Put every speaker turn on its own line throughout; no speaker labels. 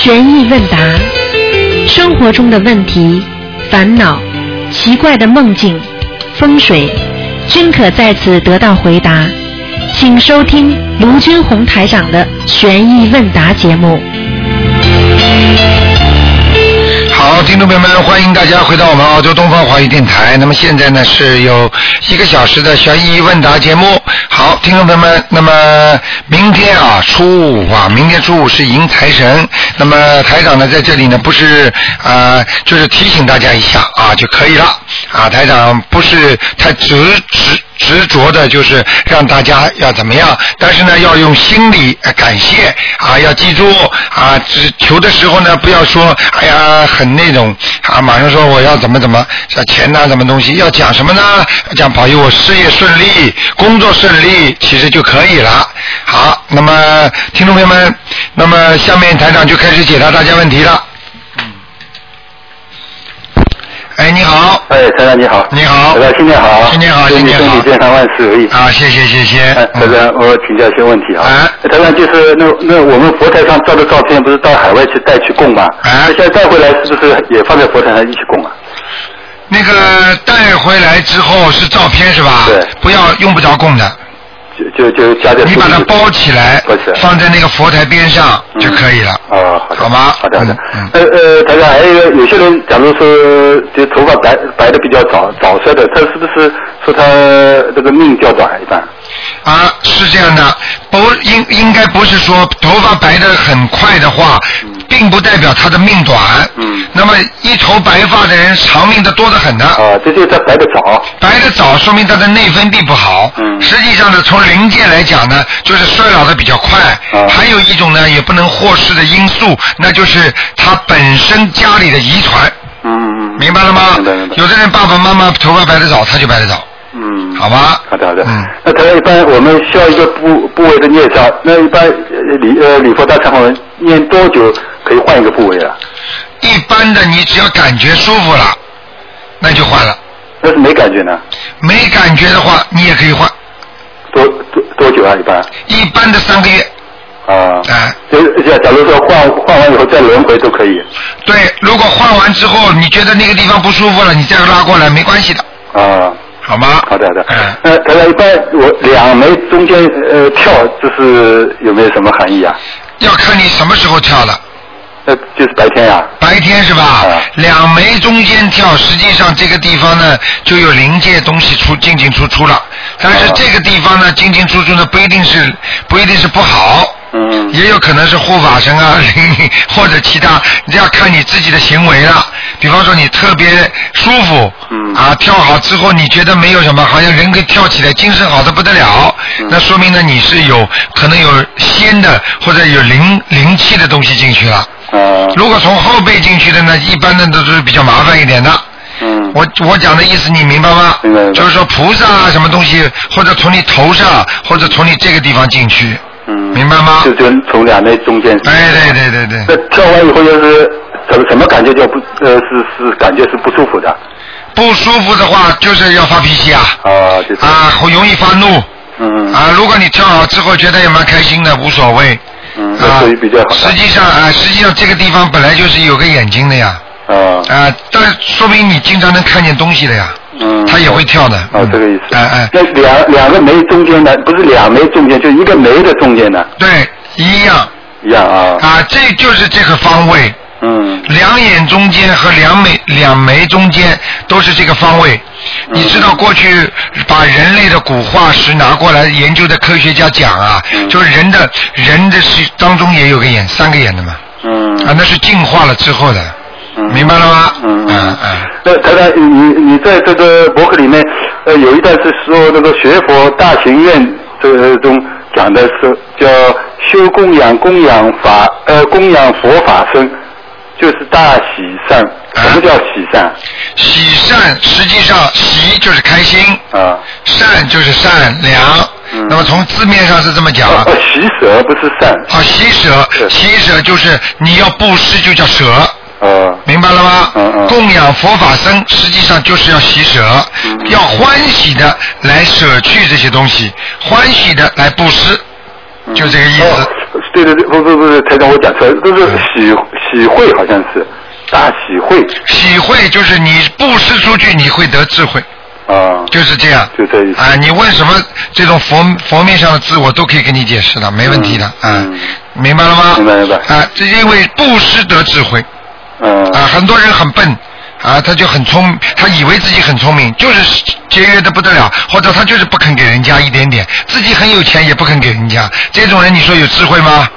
悬疑问答，生活中的问题、烦恼、奇怪的梦境、风水，均可在此得到回答。请收听卢军红台长的悬疑问答节目。
好，听众朋友们，欢迎大家回到我们澳洲东方华语电台。那么现在呢是有一个小时的悬疑问答节目。好，听众朋友们，那么明天啊初五啊，明天初五是迎财神。那么台长呢在这里呢不是啊、就是提醒大家一下啊就可以了啊。台长不是太执执。执着的就是让大家要怎么样，但是呢，要用心里呃感谢啊，要记住啊，只求的时候呢，不要说哎呀很那种啊，马上说我要怎么怎么像钱呐、什么东西，要讲什么呢？讲保佑我事业顺利，工作顺利，其实就可以了。好，那么听众朋友们，那么下面台长就开始解答大家问题了。哎，你好，
哎，台长你好，
你好
台长新年好，
新年好
祝你
新年好
身体健康，万事如意。
啊，谢谢谢谢。
哎，台
嗯
长，我请教一些问题啊。
哎
台长就是那那我们佛台上照的照片，不是到海外去带去供吗？
哎
那现在带回来是不是也放在佛台上一起供啊？
那个带回来之后是照片是吧？
对
不要用不着供的，
就就就加在
你把它包起来放在那个佛台边上就可以了。
哦，好
吗
好的，好的
嗯。
呃呃，台长，还有一个，有些人假如说就头发白白的比较早早衰的，他是不是说他这个命较短一般？
啊，是这样的，不应应该不是说头发白的很快的话，并不代表他的命短。
嗯
那么一头白发的人长命的多得很呢。
啊，这就是他白的早。
白的早，说明他的内分泌不好。
嗯
实际上呢，从灵界来讲呢，就是衰老的比较快。
啊
还有一种呢，也不能忽视的因素，那就是他本身家里的遗传。
嗯嗯。
明白了吗？
明白明白。
有的人爸爸妈妈头发白的早，他就白的早，
嗯。
好吧？
好的好的。
嗯。
那台长一般我们需要一个部部位的念障，那一般呃礼呃礼佛大忏悔文念多久可以换一个部位啊？
一般的，你只要感觉舒服了，那就换了。
要是没感觉呢？
没感觉的话，你也可以换。
多多多久啊？一般？
一般的三个月，
啊。
哎、
就是假假如说换换完以后再轮回都可以。
对，如果换完之后你觉得那个地方不舒服了，你再拉过来没关系的，
啊。
好吗？
好的好的。
嗯。
那台长一般我两枚中间呃跳，这是有没有什么含义啊？
要看你什么时候跳了。
那就是白天呀、
白天是吧？
啊
两眉中间跳，实际上这个地方呢就有灵界东西出进进出出了。但是
啊
这个地方呢进进出出呢不一定是不一定是不好，
嗯。
也有可能是护法神啊灵 或者其他，你要看你自己的行为了。比方说你特别舒服，
嗯
啊跳好之后你觉得没有什么，好像人可以跳起来，精神好的不得了，
嗯
那说明呢你是有可能有仙的或者有灵灵气的东西进去了。
啊。
如果从后背进去的呢，一般的都是比较麻烦一点的。
嗯。
我我讲的意思你明白吗？就是说菩萨啊，什么东西，或者从你头上，或者从你这个地方进去，
嗯。
明白吗
就就从两枚中间。
哎，对对对对
那跳完以后就是怎么什么感觉就不呃是是感觉是不舒服的
不舒服的话就是要发脾气啊，
啊，就是
啊，会容易发怒
嗯
啊。如果你跳好之后觉得也蛮开心的，无所谓啊
属于比较好。
实际上啊，实际上这个地方本来就是有个眼睛的呀，
啊。
啊，但说明你经常能看见东西的呀，
嗯，
它也会跳的。
哦
嗯。
这个意思。
哎哎，
那两两个眉中间的，不是两眉中间，就一个眉的中间的，
对，一样。
一样啊。
啊，这就是这个方位，
嗯
两眼中间和两眉两眉中间都是这个方位。
嗯
你知道过去把人类的骨化石拿过来研究的科学家讲啊，
嗯
就是人的人的是当中也有个眼，三个眼的嘛，
嗯。
啊，那是进化了之后的，
嗯
明白了吗？
嗯
嗯嗯。
那台长，你你在这个博客里面，呃，有一段是说那个学佛大行愿这个中讲的是叫修供养供养法呃供养佛法僧，就是大喜善。什么叫喜善？
喜善实际上喜就是开心，
啊
善就是善良。
嗯
那么从字面上是这么讲啊。
哦哦，喜舍不是善。
啊，喜舍，喜舍就是你要布施就叫舍，
呃
明白了吗？
嗯嗯
供养佛法僧，实际上就是要喜舍，
嗯
要欢喜的来舍去这些东西，欢喜的来布施，就这个意思。
哦，对对对，不不不是，台长我讲错了，都是喜喜会好像是大喜会
喜会就是你布施出去，你会得智慧，
啊，
就是这样。
就这意思
啊，你问什么这种佛佛面上的字，我都可以给你解释的，没问题的。啊
嗯，
明白了吗？
明白明白
啊，这因为布施得智慧
嗯
啊，很多人很笨。啊，他就很聪，他以为自己很聪明，就是节约的不得了，或者他就是不肯给人家一点点，自己很有钱也不肯给人家，这种人你说有智慧吗？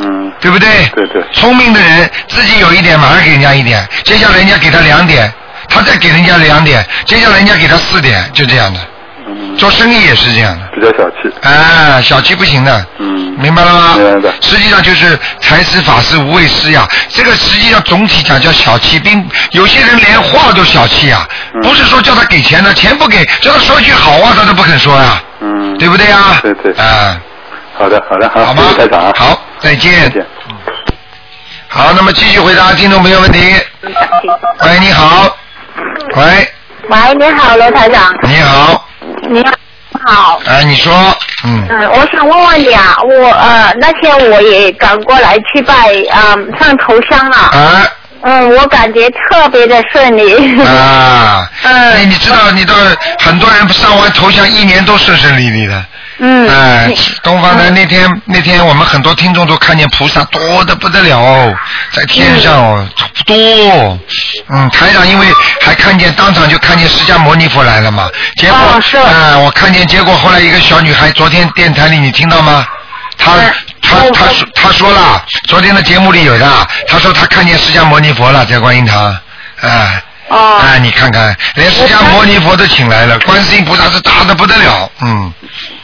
嗯。
对不对？
对对。
聪明的人自己有一点，马上给人家一点，接下来人家给他两点，他再给人家两点，接下来人家给他四点，就这样的。
嗯，
做生意也是这样的。
比较小气，
啊，小气不行的。
嗯。
明白了吗？
明白
实际上就是财施法师无畏师呀，这个实际上总体讲叫小气，并有些人连话都小气呀，
嗯。
不是说叫他给钱的，钱不给，叫他说一句好话他都不肯说呀，
嗯，
对不对呀？
对对。
啊，
好的好的好，
好吗
谢谢台长啊，？
好，再见。
再见。
好，那么继续回答听众朋友问题。喂，你好。喂，
喂，你好，罗台长。
你好，
你好。
哎，你说，嗯，
嗯，我想问问你啊，我呃那天我也赶过来去拜嗯、上头香了，
啊
嗯，我感觉特别的顺利。
啊，
嗯
你你知道，你到很多人上完头香一年都顺顺利利的。
嗯。
哎
你，
东方台那天那天我们很多听众都看见菩萨多的不得了哦，在天上哦多，嗯，台长因为还看见当场就看见释迦牟尼佛来了嘛，结果
哦是
啊我看见结果后来一个小女孩昨天电台里你听到吗？她
嗯
她她说她说了，昨天的节目里有的，她说她看见释迦牟尼佛了，在观音堂，哎。
哦
哎，你看看，连释迦牟尼佛都请来了，观世音菩萨是大的不得了，嗯。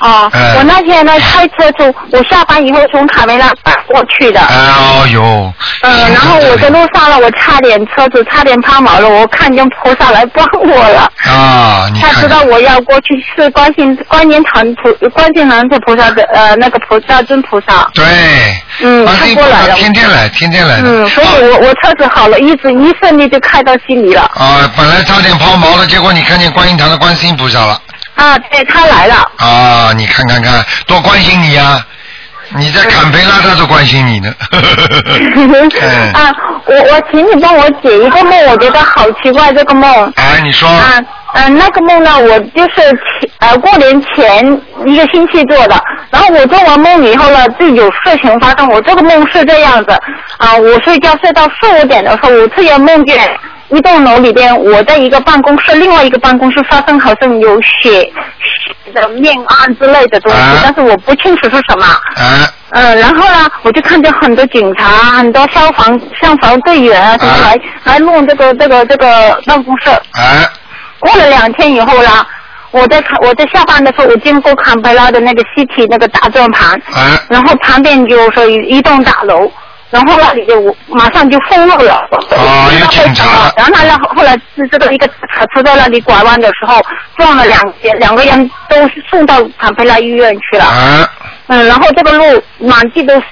哦，
哎
我那天呢开车从我下班以后从卡梅拉赶过去的。
哎哦哟。
嗯，然后我在路上了，我差点车子差点抛锚了，我看见菩萨来帮我了。
啊，你看
他知道我要过去是观世观音堂菩观世男菩菩萨的呃那个菩萨尊菩萨。
对。
嗯他过来了
天天来，天天来的。
嗯，所以我我车子好了，一直一顺利就开到悉尼了。
啊，本来差点抛锚了，结果你看见观音堂的观世音菩萨了。
啊，对他来了。
啊，你看看看，多关心你呀、你在坎培拉，他都关心你呢。嗯。
啊，我我请你帮我解一个梦，我觉得好奇怪这个梦。
哎，你说。
啊，嗯、那个梦呢，我就是前呃过年前一个星期做的，然后我做完梦以后呢，就有事情发生。我这个梦是这样子，啊，我睡觉睡到四五点的时候，我突然梦见一栋楼里边，我在一个办公室，另外一个办公室发生好像有血血的命案之类的东西，
啊。
但是我不清楚是什么。
哎
嗯，然后呢，我就看见很多警察、很多消防消防队员啊什么来、来弄这个这个这个办公室。
哎
过了两天以后呢，我在看我在下班的时候，我经过坎培拉的那个西体那个大转盘，
哎
然后旁边就是一一栋大楼，然后那里就马上就封路了。
哦有警察
然后呢，后来是这个一个卡车在那里拐弯的时候撞了两两个人，都是送到坦培拉医院去了。
啊
嗯，然后这个路满地都是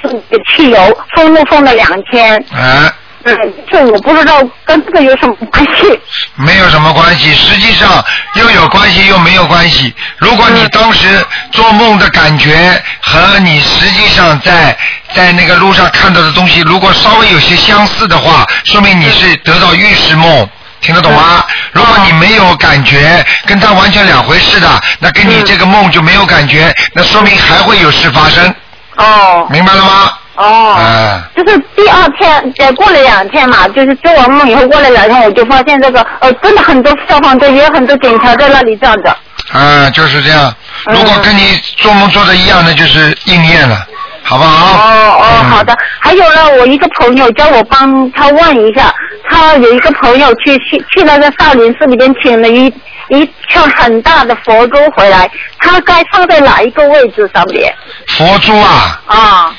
汽油，封路封了两天。
哎，
嗯，这我不知道跟这个有什么关系。
没有什么关系，实际上又有关系又没有关系。如果你当时做梦的感觉和你实际上在在那个路上看到的东西，如果稍微有些相似的话，说明你是得到预示梦。听得懂吗？如果你没有感觉，跟他完全两回事的，那跟你这个梦就没有感觉，那说明还会有事发生，
哦
明白了吗？
哦。
嗯，
就是第二天，呃，过了两天嘛，就是做完梦以后过了两天，我就发现这个，呃，真的很多消防队，也有很多警察在那里站着。
啊，就是这样。
嗯
如果跟你做梦做的一样，那就是应验了，好不好？
哦哦，
嗯
好的。还有呢，我一个朋友叫我帮他问一下，他有一个朋友去去去那个少林寺里边请了一一串很大的佛珠回来，他该放在哪一个位置上面？
佛珠啊，
啊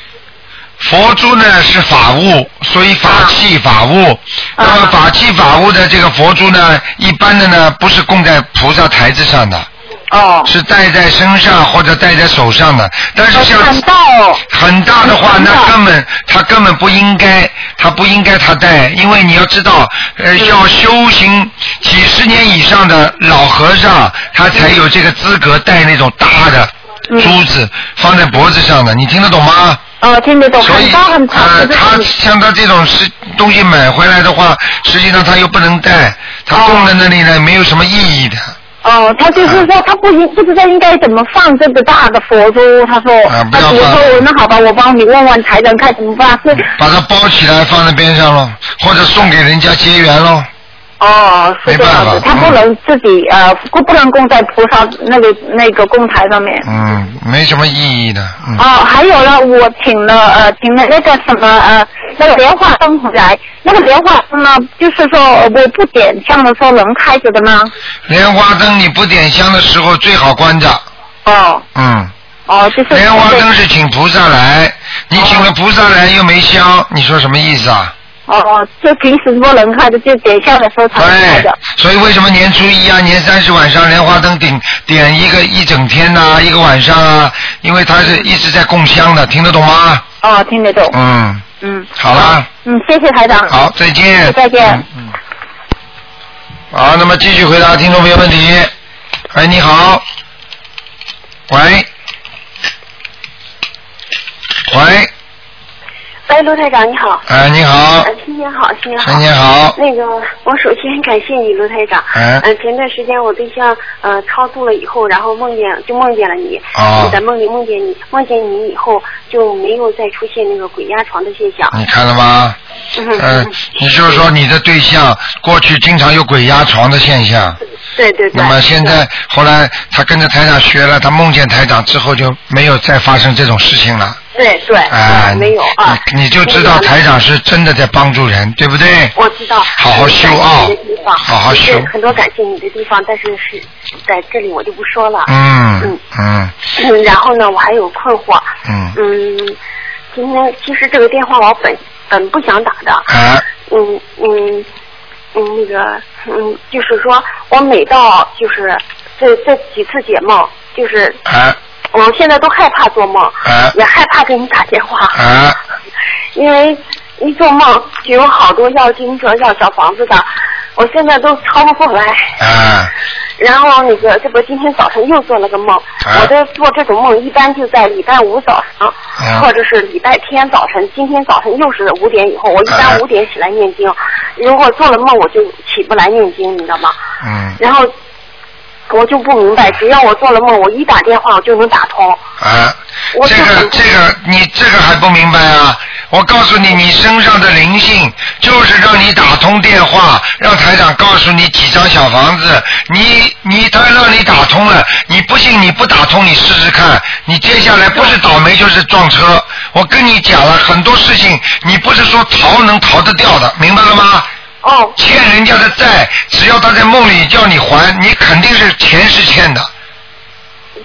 佛珠呢是法物，所以法器法物。那么法器法物的这个佛珠呢，一般的呢不是供在菩萨台子上的，
哦，
是戴在身上或者戴在手上的。但是像
很大哦。
很大的话，那根本他根本不应该，他不应该他戴，因为你要知道，呃，要修行几十年以上的老和尚，他才有这个资格戴那种大的珠子放在脖子上的，你听得懂吗？
哦，听得懂，
所以
很高很长
啊，
的
他。像他这种是东西买回来的话，实际上他又不能带，他供在那里呢，没有什么意义的。
哦，他就是说他不应不知道应该怎么放这个大的佛珠，他说，
啊不要
那比如
放
说那好吧，我帮你问问财长看怎么办，是
把它包起来放在边上喽，或者送给人家结缘喽。
哦，是这样子，
没办法
他不能自己呃不不能供在菩萨那个那个供台上面。
嗯，没什么意义的。嗯。
哦，还有呢，我请了呃请了那个什么呃那个莲花灯回来，那个莲花灯呢，就是说呃我不点香的时候能开着的吗？
莲花灯你不点香的时候最好关着。
哦
嗯。
哦，就是
莲花灯是请菩萨来，你请了菩萨来又没香，你说什么意思啊？
哦哦，就平时不能开的，就点香的时候才能开
对
的。，
所以为什么年初一啊、年三十晚上莲花灯点点一个一整天呐、一个晚上啊？因为它是一直在供香的，听得懂吗？
哦，听得懂。
嗯，
嗯。
好啦，
嗯，谢谢台长。
好，再见。
再见。
嗯嗯。好，那么继续回答听众朋友问题。哎，你好。喂。喂，
哎，卢台长你好。
哎，你好
呃，新年好，新年好。
新年好
那个，我首先感谢你，卢台长。
哎
嗯、前段时间我对象呃超度了以后，然后梦见就梦见了你。
哦
我在梦里梦见你，梦见你以后就没有再出现那个鬼压床的现象。
你看了吗？
嗯
嗯，你就是说你的对象过去经常有鬼压床的现象，
对对对。
那么现在后来他跟着台长学了，他梦见台长之后就没有再发生这种事情了。
对对、
啊，
对没有啊。
你你就知道台长是真的在帮助人，对不对？
我知道，
好好修啊好好修
是很多感谢你的地方，但是是在这里我就不说了。
嗯
嗯
嗯
嗯，然后呢，我还有困惑。
嗯
嗯，今天其实这个电话我本本不想打的。
啊
嗯嗯嗯，那个嗯，就是说我每到就是这这几次解梦，就是
啊。
我现在都害怕做梦，
啊。
也害怕给你打电话，
啊。
因为一做梦就有好多要经者要小房子的，我现在都抄不过来。
啊
然后那个，这不今天早晨又做了个梦，
啊
我的做这种梦一般就在礼拜五早上，
啊
或者是礼拜天早晨。今天早晨又是五点以后，我一
啊
般五点起来念经。如果做了梦，我就起不来念经，你知道吗？
嗯
然后我就不明白，只要我做了梦，我一打电话我就能打通。
啊，这个这个你这个还不明白啊？我告诉你，你身上的灵性就是让你打通电话，让台长告诉你几张小房子，你你他让你打通了，你不信你不打通，你试试看，你接下来不是倒霉就是撞车。我跟你讲了很多事情，你不是说逃能逃得掉的，明白了吗？
哦，
欠人家的债，只要他在梦里叫你还，你肯定是钱是欠的。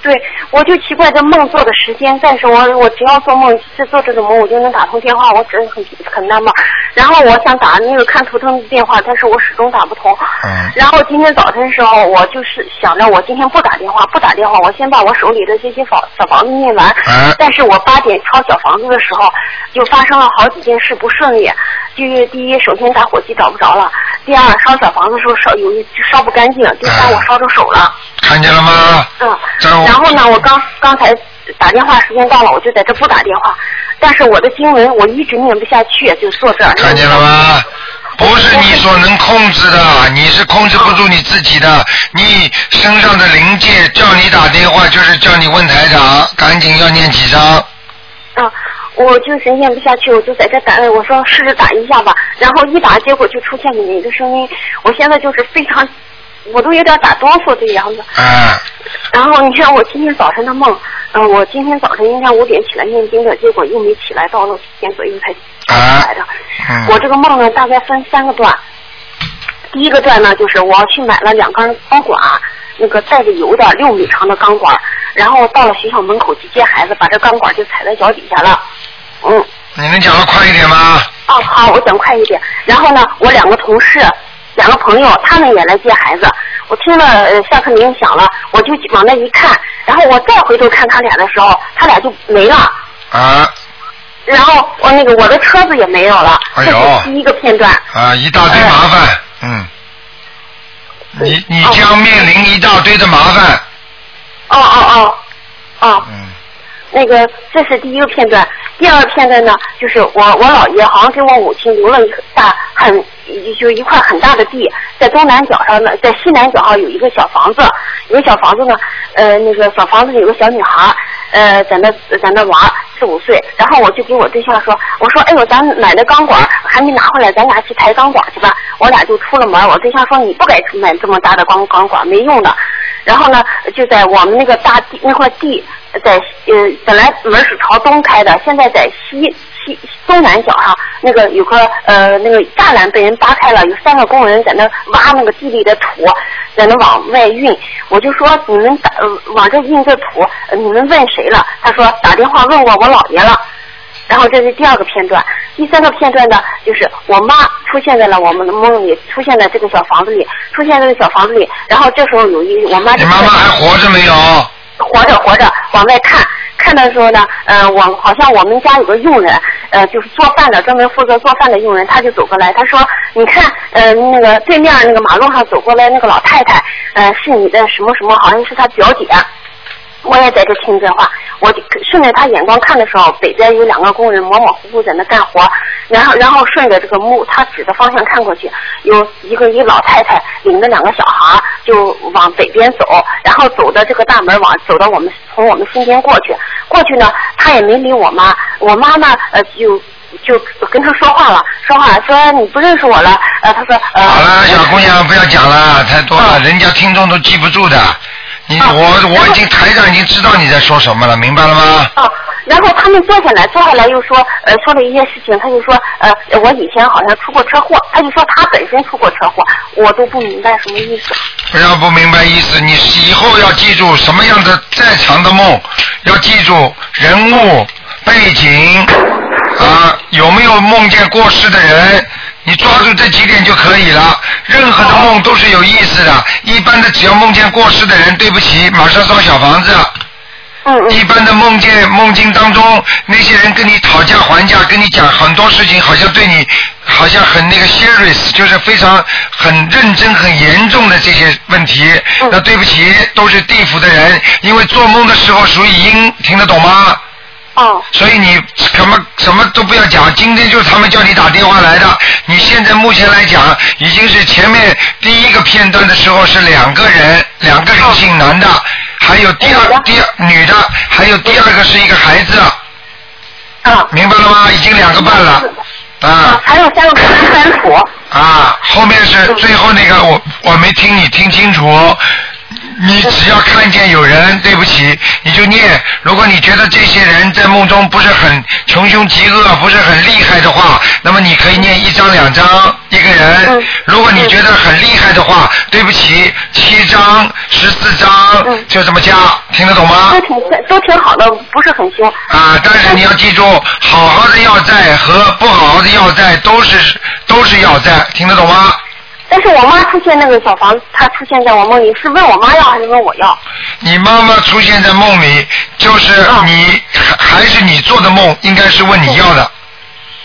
对，我就奇怪这梦做的时间，但是我我只要做梦是做这种梦，我就能打通电话，我真的很很纳闷。然后我想打那个看图腾的电话，但是我始终打不通。
嗯
然后今天早晨的时候，我就是想着我今天不打电话，不打电话，我先把我手里的这些房小房子念完。
嗯
但是我八点抄小房子的时候，就发生了好几件事不顺利。就是第一，首先打火机找不着了；第二，烧小房子的时候烧有一烧不干净；第三，我烧着手了。
看见了吗？
嗯，然后呢，我刚刚才打电话时间到了，我就在这不打电话。但是我的经文我一直念不下去，就坐这儿。
看见了吗？不是你所能控制的，你是控制不住你自己的。你身上的灵界叫你打电话，就是叫你问台长，赶紧要念几张。
啊，我就是念不下去，我就在这打，我说试着打一下吧。然后一打，结果就出现了你的声音。我现在就是非常，我都有点打哆嗦这样子。
啊
然后你看我今天早晨的梦，嗯、我今天早晨应该五点起来念经的，结果又没起来，到了七点左右才才起来的。
嗯
我这个梦呢，大概分三个段。第一个段呢，就是我去买了两根钢管，那个带着油的六米长的钢管，然后到了学校门口去接孩子，把这钢管就踩在脚底下了。嗯，
你能讲的快一点吗？
哦，好，我讲快一点。然后呢，我两个同事，两个朋友，他们也来接孩子。我听了呃下课铃响了，我就往那一看，然后我再回头看他俩的时候，他俩就没了。
啊
然后我那个我的车子也没有了，这
哎呦
是第一个片段。
啊，一大堆麻烦，嗯，你你将面临一大堆的麻烦，
哦哦哦哦，
嗯，
那个这是第一个片段，第二个片段呢，就是我我姥爷好像给我母亲留了一大很就一块很大的地，在东南角上呢，在西南角上有一个小房子，有个小房子呢，呃，那个小房子里有个小女孩，呃，在那在那玩，四五岁，然后我就给我对象说，我说，哎呦，咱买的钢管还没拿回来，咱俩去抬钢管去吧。我俩就出了门，我对象说你不该买这么大的钢钢管，没用的。然后呢，就在我们那个大地那块地，在呃本来门是朝东开的，现在在西西东南角上那个有个呃那个栅栏被人扒开了，有三个工人在那挖那个地里的土，在那往外运。我就说你们打、呃、往这运这土，呃你们问谁了？他说打电话问过我姥爷了。然后这是第二个片段，第三个片段呢，就是我妈出现在了我们的梦里，出现在这个小房子里，出现在这个小房子里。然后这时候有一我妈
你妈妈还活着没有？
活着活着往外看，看的时候呢，呃，我好像我们家有个佣人，呃，就是做饭的，专门负责做饭的佣人，他就走过来，他说，你看，呃，那个对面那个马路上走过来那个老太太，呃，是你的什么什么，好像是她表姐。我也在这听这话，我就顺着他眼光看的时候，北边有两个工人模模糊糊在那干活，然后然后顺着这个木他指的方向看过去，有一个一个老太太领着两个小孩就往北边走，然后走的这个大门往走到我们从我们身边过去，过去呢他也没理我妈，我妈呢呃就就跟他说话了，说话说你不认识我了，呃他说呃
好了，小姑娘不要讲了，太多了，
嗯。
人家听众都记不住的。你
啊
我我已经台长已经知道你在说什么了，明白了吗？
啊，然后他们坐下来，坐下来又说，呃，说了一些事情，他就说，呃，我以前好像出过车祸，他就说他本身出过车祸，我都不明白什么意思。
不要不明白意思，你以后要记住什么样的再长的梦，要记住人物背景啊，有没有梦见过世的人，你抓住这几点就可以了。任何的梦都是有意思的，一般的只要梦见过世的人，对不起，马上烧小房子。
嗯嗯
一般的梦见梦境当中，那些人跟你讨价还价，跟你讲很多事情，好像对你好像很那个 serious，就是非常很认真、很严重的这些问题。
嗯
那对不起，都是地府的人，因为做梦的时候属于阴，听得懂吗？
哦
所以你什么什么都不要讲，今天就是他们叫你打电话来的。你现在目前来讲，已经是前面第一个片段的时候是两个人，两个灵性男的，还有第二第二女的，还有第二个是一个孩子，
啊
明白了吗？已经两个半了。
啊
啊，
还有三个三土。
啊，后面是最后那个我我没听你听清楚。你只要看见有人，对不起，你就念。如果你觉得这些人在梦中不是很穷凶极恶，不是很厉害的话，那么你可以念一张两张一个人
嗯。
如果你觉得很厉害的话，对不起，七张、十四张
嗯
就这么加，听得懂吗
都？挺都挺好的，不是很凶。
啊，但是你要记住，好好的要债和不好好的要债都是都是要债，听得懂吗？
但是我妈出现那个小房子，她出现在我梦里，是问我妈要还是问我要？
你妈妈出现在梦里，就是
啊
你还还是你做的梦，应该是问你要的。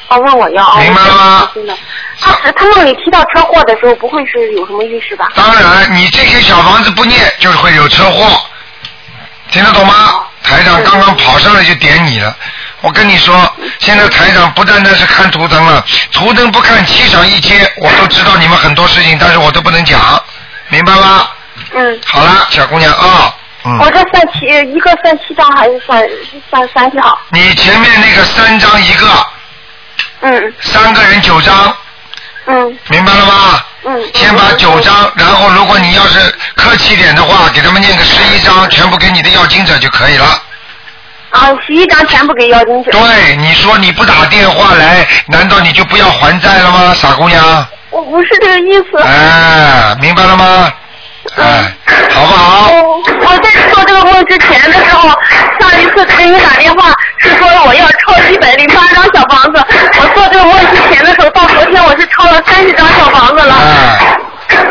哦，问我要。哦
明白了吗
真的。她她梦里提到车祸的时候，不会是有什么预示吧？
当然，你这些小房子不念，就是会有车祸，听得懂吗？台长刚刚跑上来就点你了。我跟你说，现在台长不单单是看图腾了，图腾不看，气场一接，我都知道你们很多事情，但是我都不能讲，明白吗？
嗯。
好了，小姑娘啊，嗯。
我这算七一个算七张还是算算三张？
你前面那个三张一个，
嗯
三个人九张，
嗯
明白了吗？
嗯。
先把九张，然后如果你要是客气点的话，给他们念个十一张，全部给你的要经者就可以了。
啊，十一张全部给妖精者。
对，你说你不打电话来，难道你就不要还债了吗，傻姑娘？
我不是这个意思。
哎，明白了吗？哎，好不好？
我我在做这个梦之前的时候，上一次给你打电话是说我要抄一百零八张小房子。我做这个梦之前的时候，到昨天我是抄了三十张小房子了。
哎，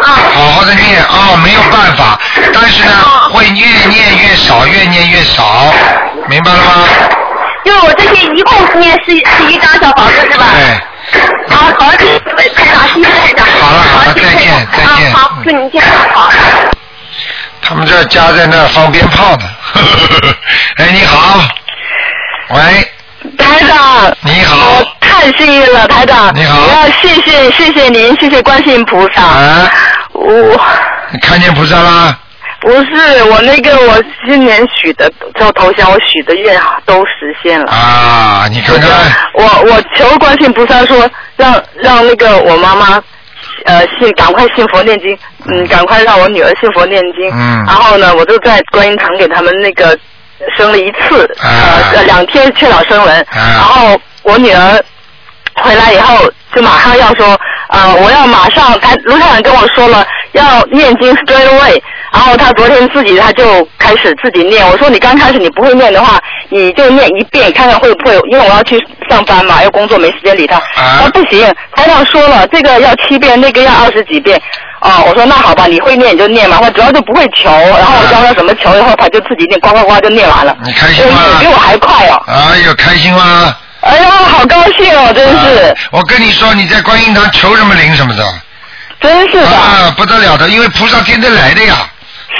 啊。
好好的念啊、没有办法，但是呢，
啊
会越念越少，越念越少，明白了吗？
就是我这些一共念十十一张小房子是吧？
对。
啊，好，谢谢台长，谢谢台长。
好了再见再见
啊，好，祝您健康，好。
他们这家在那放鞭炮呢。哎，你好，喂，
台长，
你好
我太幸运了，台长。
你好
要谢谢谢谢您，谢谢观世音菩萨。
啊，
我
你看见菩萨啦？
不是我那个我今年许的就头香，我许的愿都实现了。
啊，你看看，
我我求观世音菩萨说，让让那个我妈妈，呃，信赶快信佛念经，嗯，赶快让我女儿信佛念经。
嗯
然后呢，我就在观音堂给他们那个生了一次，
啊
呃，两天缺老生人。
啊
然后我女儿回来以后，就马上要说，呃，我要马上，他卢太长跟我说了，要念经 straight away。然后他昨天自己他就开始自己念，我说你刚开始你不会念的话，你就念一遍看看会不会，因为我要去上班嘛，要工作没时间理他。他说不行，台长说了，这个要七遍，那个要二十几遍。哦，我说那好吧，你会念你就念嘛，他主要就不会求，然后我教他怎么求，以后他就自己念，呱呱呱就念完了。
你开心吗
哎比我还快哦！
哎呦，开心吗？
哎呀，好高兴哦，真是，
啊我跟你说，你在观音堂求什么灵什么的，
真是的，
啊，不得了的，因为菩萨天天来的呀。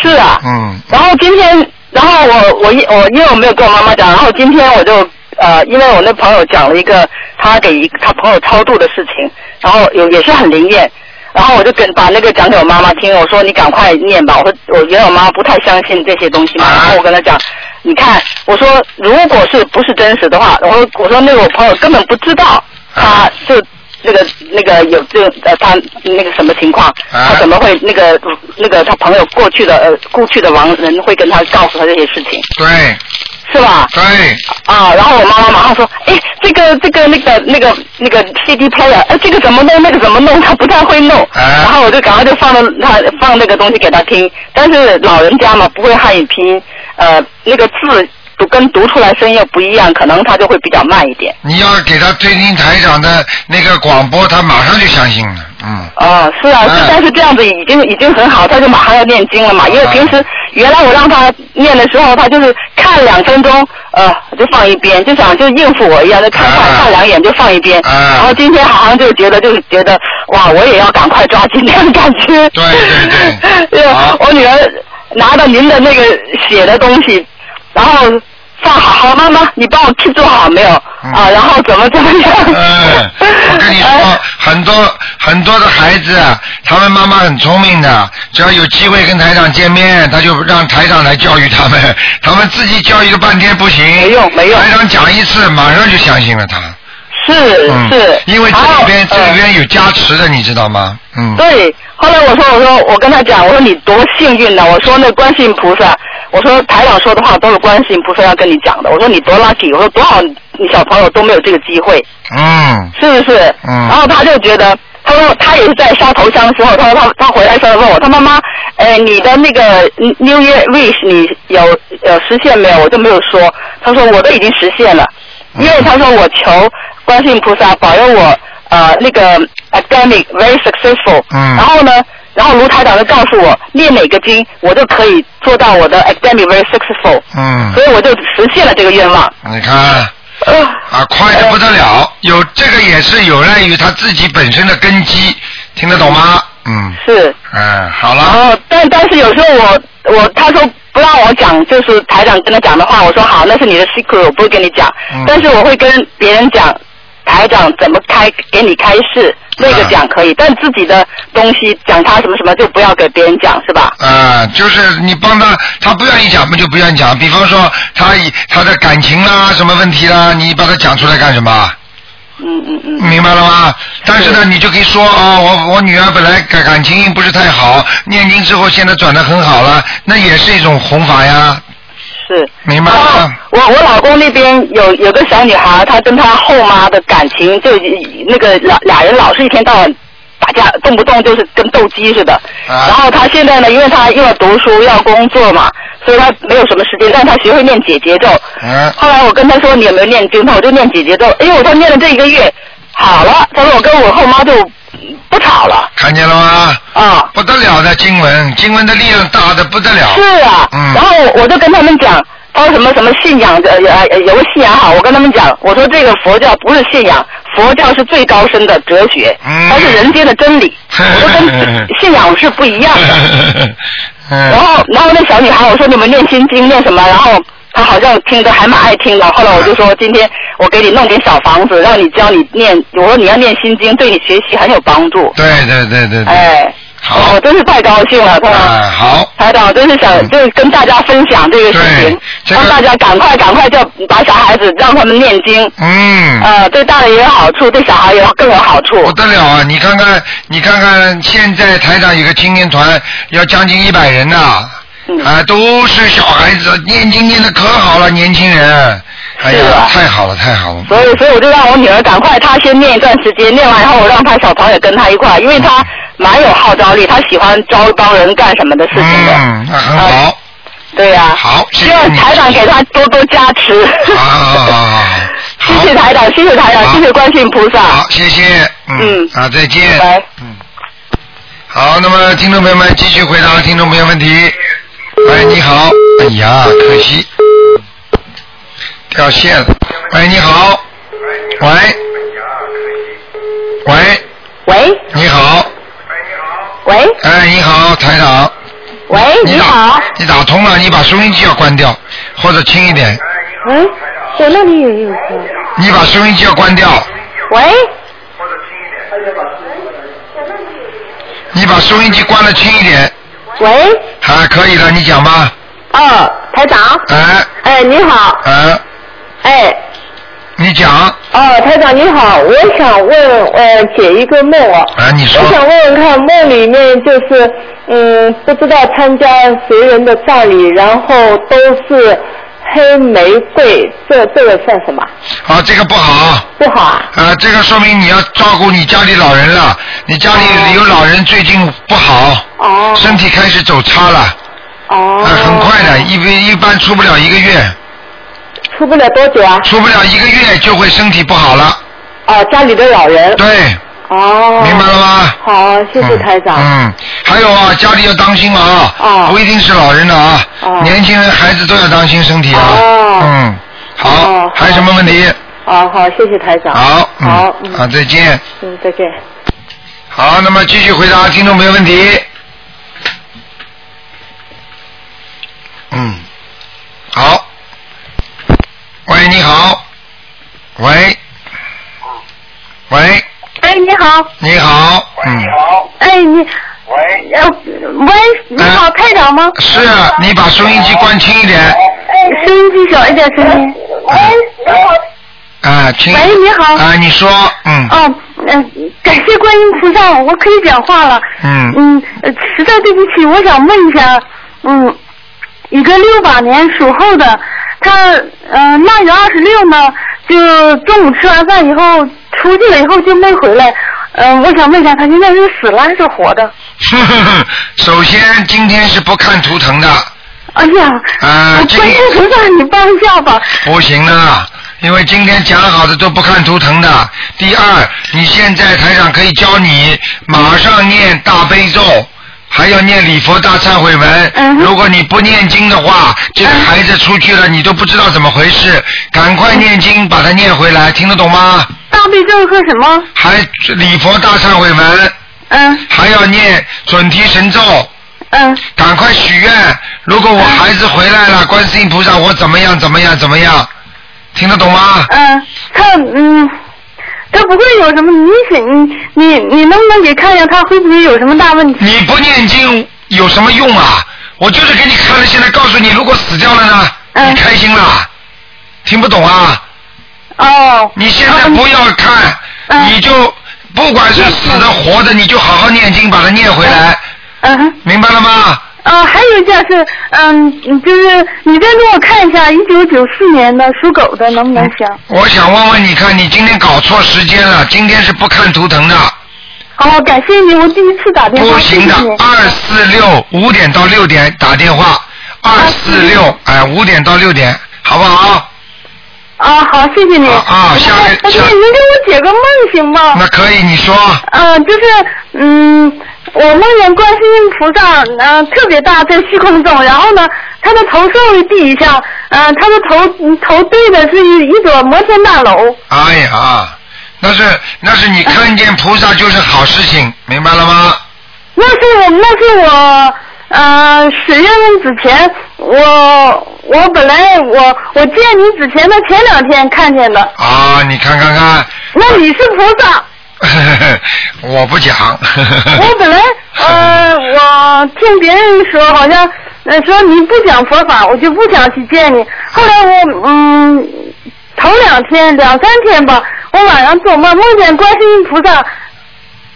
是啊。
嗯，
然后今天，然后我我一我因为我没有跟我妈妈讲，然后今天我就呃，因为我那朋友讲了一个他给一他朋友超度的事情，然后有也是很灵验，然后我就跟把那个讲给我妈妈听，我说你赶快念吧，我说我原来我妈妈不太相信这些东西嘛，然后我跟她讲，你看，我说如果是不是真实的话，我说我说那个我朋友根本不知道，他就。那个那个有这呃他那个什么情况，他怎么会那个那个他朋友过去的呃过去的亡人会跟他告诉他这些事情，
对
是吧？
对，
啊，然后我妈妈马上说，哎，这个这个那个那个那个 CD player，哎，这个怎么弄，那个怎么弄，她不太会弄。然后我就赶快就放了她放那个东西给她听，但是老人家嘛不会汉语拼音，呃，那个字读跟读出来声音又不一样，可能他就会比较慢一点。
你要给他听听台长的那个广播，他马上就相信了。嗯，
哦，是啊，是，但是这样子已经已经很好，他就马上要念经了嘛。因为平时原来我让他念的时候，他就是看两分钟，呃，就放一边，就想就应付我一样，就看看看两眼就放一边。然后今天好像就觉得就是觉得哇，我也要赶快抓紧那种感觉。
对对对。
对，我女儿拿到您的那个写的东西，然后放好好妈妈，你帮我记住好没有？啊，然后怎么怎么样？
嗯，我跟你说，很多很多的孩子，啊他们妈妈很聪明的，只要有机会跟台长见面，他就让台长来教育他们，他们自己教育个半天不行，没
用没用，
台长讲一次，马上就相信了他。
是
嗯
是，
因为这里边这边有加持的，你知道吗？嗯。
对，后来我说我说我跟他讲，我说你多幸运呢，我说那观世音菩萨，我说台长说的话都是观世音菩萨要跟你讲的，我说你多 lucky，我说多少你小朋友都没有这个机会，
嗯。
是不是？
嗯
然后他就觉得，他说他也是在烧头香的时候，他说他他回来时候问我，他妈妈，呃，你的那个 New Year wish 你有有实现没有？我就没有说，他说我都已经实现了，因为他说我求观世音菩萨保佑我呃那个 academic very successful，
嗯
然后呢，然后卢台长就告诉我念哪个经，我就可以做到我的 academic very successful，
嗯。
所以我就实现了这个愿望。
你看，啊，快的不得了，有这个也是有赖于他自己本身的根基，听得懂吗？嗯。
是。
嗯，好
然
了。
后，但但是有时候我我他说不让我讲，就是台长跟他讲的话，我说好，那是你的 secret，我不会跟你讲。
嗯
但是我会跟别人讲，台长怎么开给你开示，那个讲可以，但自己的东西讲他什么什么就不要给别人讲，是吧？
啊、就是你帮他，他不愿意讲，嘛就不愿意讲。比方说他以他的感情啦，什么问题啦，你把他讲出来干什么？
嗯嗯嗯。
明白了吗？但是呢，你就可以说哦，我我女儿本来感感情不是太好，念经之后现在转的很好了，那也是一种弘法呀。
是。
明白吗？
我我老公那边有有个小女孩，她跟她后妈的感情就那个俩俩人老是一天到晚打架，动不动就是跟斗鸡似的。
啊
然后她现在呢，因为她又要读书要工作嘛，所以她没有什么时间，但她学会念姐姐咒。
嗯。
后来我跟她说你有没有念经，她我就念姐姐咒。哎呦，我说念了这一个月好了，她说我跟我后妈就不吵了。
看见了吗？
啊。
不得了的经文，经文的力量大的不得了。
是啊，
嗯
然后我就跟他们讲，他说什么什么信仰，呃呃有个信仰好，我跟他们讲，我说这个佛教不是信仰，佛教是最高深的哲学，
嗯
它是人间的真理，我说跟信仰是不一样的。
嗯
然后然后那小女孩我说你们念心经念什么，然后。他好像听着还蛮爱听的。后来我就说，今天我给你弄点小房子，让你教你念，我说你要念心经，对你学习很有帮助。
对对对对对。
哎，
好
我真是太高兴了，他
啊，好，
台长真是想就是跟大家分享这个事情，
这个
让大家赶快赶快就把小孩子让他们念经，
嗯。
呃，对大人也有好处，对小孩也更有好处。
不得了啊！你看看，你看看，现在台长有个青年团，要将近一百人呐、
嗯
啊，都是小孩子，念经念的可好了，年轻人，哎呀太好了，太好了。
所以，所以我就让我女儿赶快，她先念一段时间，念完以后，我让她小朋友跟她一块，因为她蛮有号召力，她喜欢招帮人干什么的事情的。
嗯，那很好，
对呀、
好，谢谢。
希望台长给她多多加持。
好好好好好，
谢谢台长，谢谢台长，谢谢观世音菩萨。
好，谢谢，嗯
嗯，
啊，再见，
拜拜
嗯，好，那么听众朋友们继续回答听众朋友问题。喂，你好，哎呀，可惜。掉线了。喂，你好，喂，喂，
喂
你好，
喂。你好。喂。
哎，你好，台长，
喂，你好，
你打通了，你把收音机要关掉，或者轻一点，
嗯，我那里也有声。
你把收音机要关掉，
喂。
或者轻一点你把收音机关的轻一点，
喂，
啊，可以了，你讲吧，
哦，台长，
哎，
哎，你好，
哎，
哎，
你讲，
哦，台长你好，我想问呃解一个梦啊，
啊，你说。
我，想问问看梦里面就是嗯不知道参加谁人的葬礼，然后都是黑玫瑰，这这个算什么？
啊，这个不好。
不好啊？
啊，这个说明你要照顾你家里老人了。你家里有老人最近不好，
哦
身体开始走差了，
哦
啊，，很快的，一般一般出不了一个月，
出不了多久啊？
出不了一个月就会身体不好了。
哦，家里的老人。
对，
哦。
明白了吗？
好，谢谢台长。
嗯。嗯，还有啊，家里要当心啊，
哦
不一定是老人的啊，
哦
年轻人、孩子都要当心身体啊。
哦
嗯，好，
哦
还有什么问题？
哦，好，谢谢台长。
好，嗯，
好，嗯
好，再见。
嗯，再见。
好，那么继续回答听众朋友问题。嗯，好。喂，你好。喂。
好。
你好。嗯，
哎，你。喂。呃，喂，你好，
哎
台长吗？
是啊你把收音机关轻一点。
哎，收音机小一点声音。喂，你好。
啊，轻。
喂你好
啊，你说，嗯。
哦，嗯、感谢观音菩萨，我可以讲话了。
嗯
嗯，呃实在对不起，我想问一下，嗯，一个六八年属猴的，他呃腊月二十六呢，就中午吃完饭以后出去了以后就没回来。嗯、我想问一下，他现在是死了还是活的？
首先，今天是不看图腾的，
哎呀，我
啊这个
观音菩萨，你帮一下吧。
不行啊，因为今天讲好的都不看图腾的。第二，你现在台长可以教你马上念大悲咒。还要念礼佛大忏悔文。
嗯
如果你不念经的话，这个
嗯
孩子出去了，你都不知道怎么回事。赶快念经，把它念回来，听得懂吗？
大悲咒和什么？
还礼佛大忏悔文，
嗯
还要念准提神咒。
嗯
赶快许愿！如果我孩子回来了，观世音菩萨，我怎么样怎么样怎么样？听得懂吗？
嗯，他嗯，他不会有什么明显，你你你能不能给看一下他会不会有什么大问题？
你不念经有什么用啊？我就是给你看了，现在告诉你，如果死掉了呢，
嗯
你开心了？听不懂啊？
哦，
你现在不要看，
嗯
你就不管是死的活的，你就好好念经，把它念回来，
嗯哼。
明白了吗？
呃，还有一件事，嗯，就是你再给我看一下一九九四年的属狗的，能不能行？
我想问问你看，你今天搞错时间了，今天是不看图腾的。
好，感谢你，我第一次打电话，
不行的二四六五点到六点打电话，二四六哎五点到六点，好不好？
啊，好，谢谢你。
啊啊下面
哎
下
您给我解个梦行吗？
那可以，你说
嗯，就是嗯，我梦见观世音菩萨，嗯、特别大在虚空中，然后呢，他的头稍微低一下，嗯、他的头嗯头对的是一一座摩天大楼。
哎呀，那是那是你看见菩萨就是好事情，明白了吗？
那是我，那是我，呃，十月份之前，我我本来我我见你之前的前两天看见的。
啊，你看看看。
那你是菩萨。
我不讲。
我本来呃，我听别人说，好像呃说你不讲佛法，我就不想去见你。后来我嗯，头两天两三天吧，我晚上做梦梦见观世音菩萨。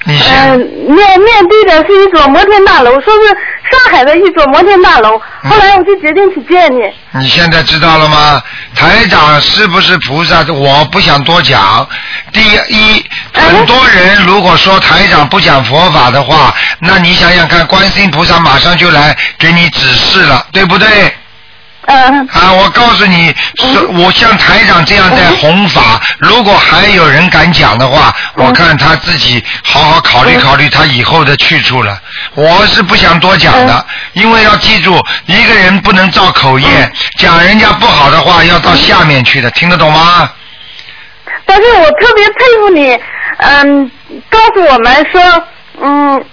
你
嗯，面面对的是一座摩天大楼，说是上海的一座摩天大楼。后来我就决定去见你。
你现在知道了吗？台长是不是菩萨？我不想多讲。第一，很多人如果说台长不讲佛法的话，那你想想看，观世音菩萨马上就来给你指示了，对不对？
嗯。
啊，我告诉你，是我像台长这样在弘法，如果还有人敢讲的话，我看他自己好好考虑考虑他以后的去处了。我是不想多讲的，因为要记住，一个人不能造口业，讲人家不好的话要到下面去的，听得懂吗？
但是我特别佩服你，嗯，告诉我们说，嗯。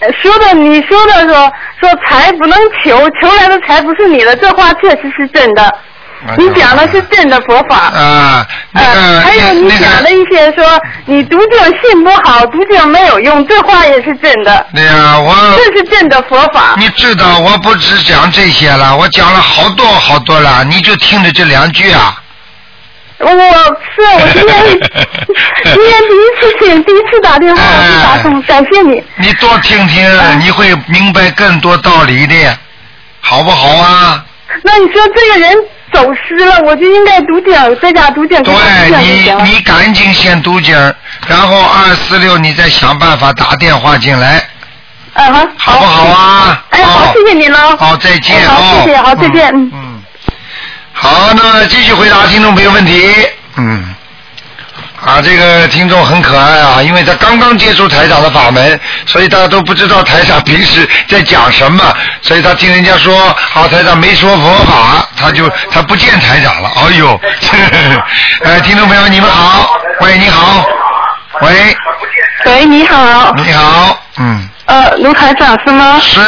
呃说的，你说的说说财不能求，求来的财不是你的，这话确实是真的。你讲的是真的佛法。
啊，那个
还有你讲的一些说你读经信不好，读经没有用，这话也是真的。
对呀，我
这是真的佛法。
你知道，我不只讲这些了，我讲了好多好多了，你就听着这两句啊。
我是我今天 今天第一次听，第一次打电话，我就打通，感谢你。
你多听听，你会明白更多道理的，好不好啊？
那你说这个人走失了，我就应该读经，在家读经，
对你，你赶紧先读经，然后二四六你再想办法打电话进来。
嗯好。
好不好啊？
哎，好，谢谢你了。
好，再见
好，谢谢，好，再见，嗯。
嗯。好，那么继续回答听众朋友问题。嗯。啊，这个听众很可爱啊，因为他刚刚接触台长的法门，所以大家都不知道台长平时在讲什么，所以他听人家说，啊，台长没说佛法，他就他不见台长了。哎呦，呃，听众朋友你们好，喂，你好，喂，
喂，你好。
你好，嗯，
呃，卢台长是吗？
是。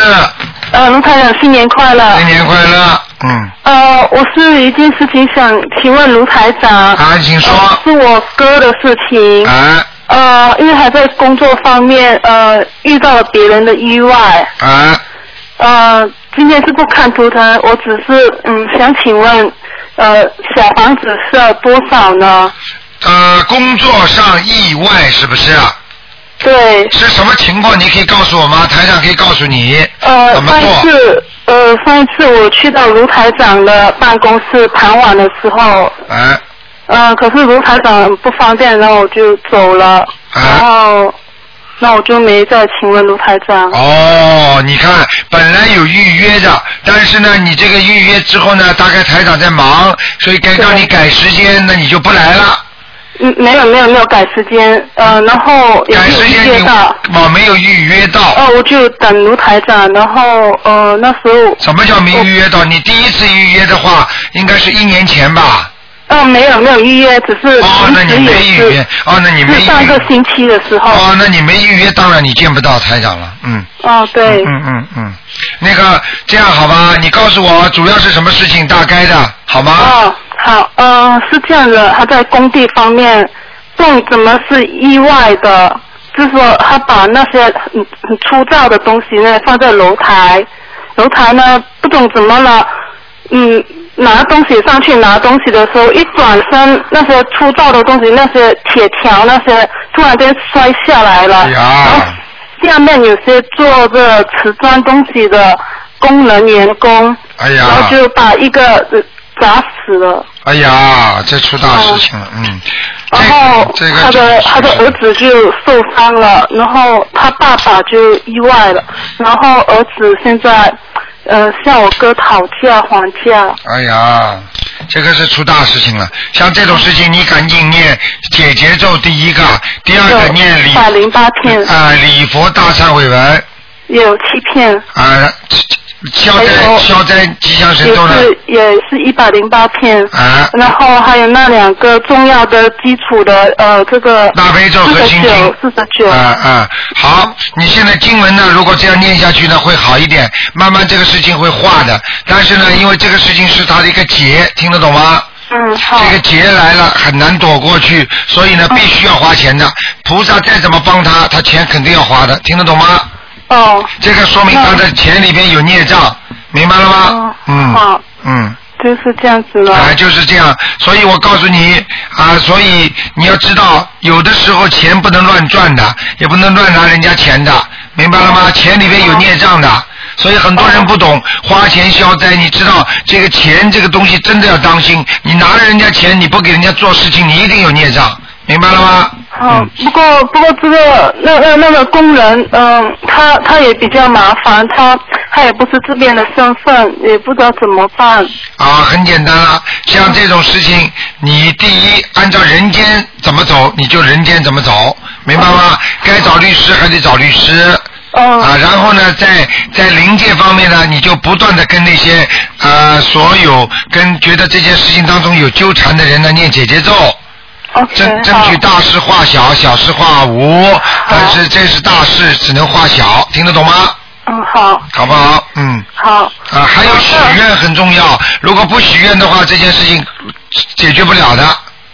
呃，卢台长，新年快乐。
新年快乐，嗯。
呃，我是有一件事情想请问卢台长。
啊，请说。
呃是我哥的事情。
啊。
呃，因为还在工作方面呃遇到了别人的意外。
啊。
呃，今天是不看图腾，我只是嗯想请问，呃，小房子是要多少呢？
呃，工作上意外是不是啊？
对。
是什么情况？你可以告诉我吗？台长可以告诉你。
呃，上一
怎么做？
次呃上一次我去到卢台长的办公室谈完的时候，
哎，
呃，可是卢台长不方便，然后我就走了，
啊
然后那我就没再请问卢台长。
哦，你看，本来有预约的，但是呢，你这个预约之后呢，大概台长在忙，所以该让你改时间，那你就不来了。
嗯，没有没有没有改时间，呃，然后也
改
没有预
时间
到，
我没有预约到。
哦，我就等卢台长，然后呃那时候
什么叫没预约到？你第一次预约的话，应该是一年前吧？
哦没有没有预约，只是
哦，那你没预约
是，
哦，那你没
是上个。星期的时候。
哦，那你没预约，当然你见不到台长了，嗯。
哦，对。
嗯嗯嗯，那个这样好吧？你告诉我主要是什么事情，大概的好吗？
哦，好，呃，是这样的，他在工地方面，不懂怎么是意外的，就是说他把那些很很粗糙的东西呢放在楼台，楼台呢不懂怎么了，嗯，拿东西上去拿东西的时候，一转身，那些粗糙的东西，那些铁条那些突然间摔下来了，然后下面有些做这瓷砖东西的工人员工，
哎
然后，就把一个呃砸死了。
哎呀，这出大事情了，嗯。
然后
这个
他的他的儿子就受伤了，然后他爸爸就意外了，然后儿子现在呃向我哥讨价还价。
哎呀，这个是出大事情了。像这种事情，你赶紧念解结咒，第一个，第二个念礼
百零八片，
啊礼佛大忏悔文
有七片。
啊，消灾消灾吉祥神咒呢？
是也是一百零八片，
啊，
然后还有那两个重要的基础的呃这个
大悲咒和心经
九四十九，
啊啊，好，你现在经文呢，如果这样念下去呢，会好一点，慢慢这个事情会化的。但是呢，因为这个事情是他的一个劫，听得懂吗？
嗯好，
这个劫来了很难躲过去，所以呢，必须要花钱的。菩萨再怎么帮他，他钱肯定要花的，听得懂吗？
哦
这个说明他的钱里边有孽障，明白了吗
哦？
嗯
好，
嗯。
就是这样子了，
啊，就是这样，所以我告诉你啊，所以你要知道，有的时候钱不能乱赚的，也不能乱拿人家钱的，明白了吗？钱里边有孽障的，所以很多人不懂花钱消灾。你知道这个钱这个东西真的要当心，你拿了人家钱，你不给人家做事情，你一定有孽障，明白了吗？
好，不过不过这个那那那个工人，嗯、他他也比较麻烦，他他也不是这边的身份，也不知道怎么办。
啊，很简单啊，像这种事情，你第一按照人间怎么走，你就人间怎么走，明白吗？该找律师还得找律师。
嗯
啊，然后呢，在在灵界方面呢，你就不断的跟那些呃所有跟觉得这件事情当中有纠缠的人呢念姐姐咒争争
好
取大事化小，小事化无，但是这是大事，只能化小，听得懂吗？
嗯，好，
好不好？嗯。
好，
啊，还有许愿很重要，如果不许愿的话，这件事情解决不了的。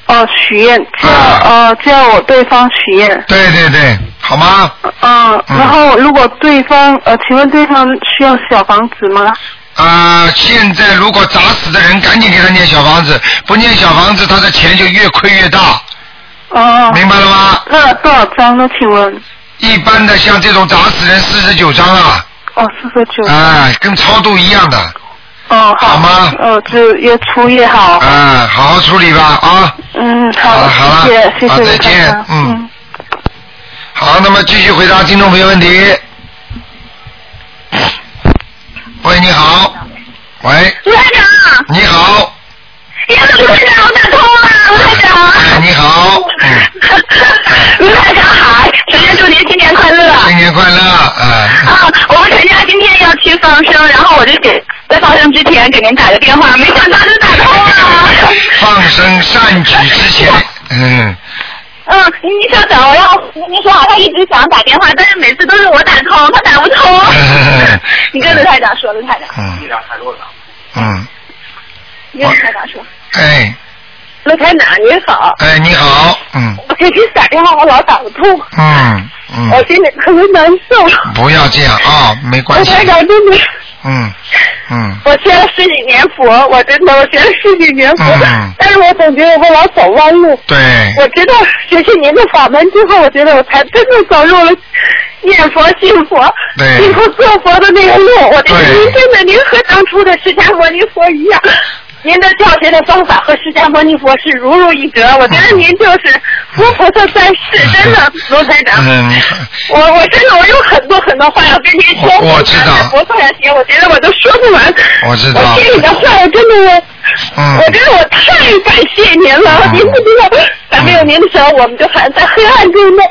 哦，许愿叫
啊
呃叫我对方许愿，
对对对，好吗？
嗯，
嗯
然后如果对方呃，请问对方需要小房子吗？
啊、现在如果砸死的人，赶紧给他念小房子，不念小房子，他的钱就越亏越大，
哦，
明白了吗？
那多少张呢？请问？
一般的像这种砸死人四十九张啊，
哦，四十九。
啊，跟超度一样的，
哦，好。
好吗
哦，就越出越好。
啊，好好处理吧，啊，
嗯，
好了好了
谢谢
再见嗯
嗯。
好，那么继续回答听众朋友问题。喂，你好，喂，
卢台长，
你好，
呀，卢台长，我打通了，卢台长。
哎，你好，嗯，
卢台长好，首先祝您新年快乐。
新年快乐，啊，
啊，我们全家今天要去放生，然后我就给在放生之前给您打个电话，没想到就打通了。
放生善举之前，嗯，
嗯，您稍等，我要跟您说好，他一直想打电话，但是每次都是我打通，他打不通。你跟卢台长说，卢台长，
嗯，嗯，
你跟卢台长说。
哎，
卢台长您好，
哎，你好，嗯，
我给你打电话我老打不通，
嗯，嗯，
我心里特别难受。
不要这样啊，没关系，
卢台长真的，
嗯，嗯，
我学了十几年佛，我真的我学了十几年佛，
嗯
但是我总觉得我老走弯路。
对，
我知道学习您的法门之后，我觉得我才真正走入了念佛、信佛、
对
以后做佛的那个路。我觉得
对
您真的，您和当初的释迦牟尼佛一样。您的教学的方法和释迦牟尼佛是如入一辙，我觉得您就是佛菩萨在世，真的，罗台长。
嗯，
我我真的我有很多很多话要跟您说，
我我知道
在佛上写，我觉得我都说不完。
我知道
我听你的话，我真的我，
嗯
我真的我太感谢您了。
嗯
您不知道，在没有您的时候，我们就还在黑暗中的。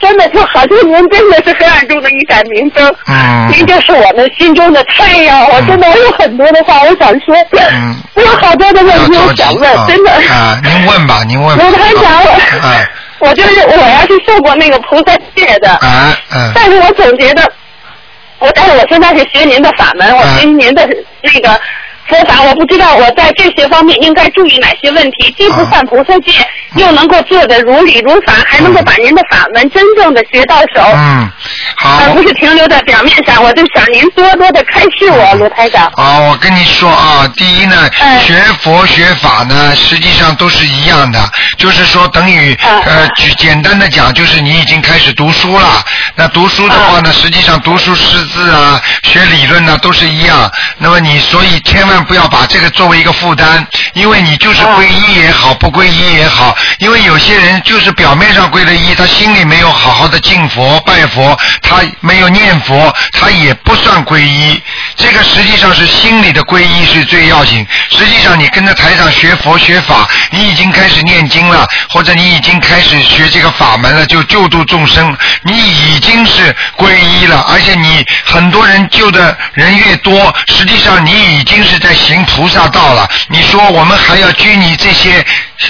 真的就好像您真的是黑暗中的一盏明灯，
嗯
您就是我们心中的太阳。我真的我有很多的话我想说，
嗯。
我有好多的问题我想问，
啊
真的。
啊，您问吧，您问吧，
卢台长，我、就是我要是受过那个菩萨戒的，
啊嗯。
但是我总觉得，我但是我现在是学您的法门，我学您的那个佛法，我不知道我在这些方面应该注意哪些问题，既不犯菩萨戒，又能够做的如理如法，还能够把您的法门真正的学到手，
嗯，好
而，不是停留在表面上。我就想您多多的开示我，卢台长。
啊，我跟你说啊，第一呢，
哎
学佛学法呢，实际上都是一样的，就是说等于
啊
呃，举简单的讲，就是你已经开始读书了。那读书的话呢，实际上读书识字啊，学理论呢，都是一样。那么你所以千不要把这个作为一个负担，因为你就是皈依也好，不皈依也好，因为有些人就是表面上皈了依，他心里没有好好的敬佛拜佛，他没有念佛，他也不算皈依。这个实际上是心里的皈依是最要紧。实际上你跟着台上学佛学法，你已经开始念经了，或者你已经开始学这个法门了，就救度众生，你已经是皈依了，而且你很多人救的人越多，实际上你已经是在行菩萨道了。你说我们还要拘泥这些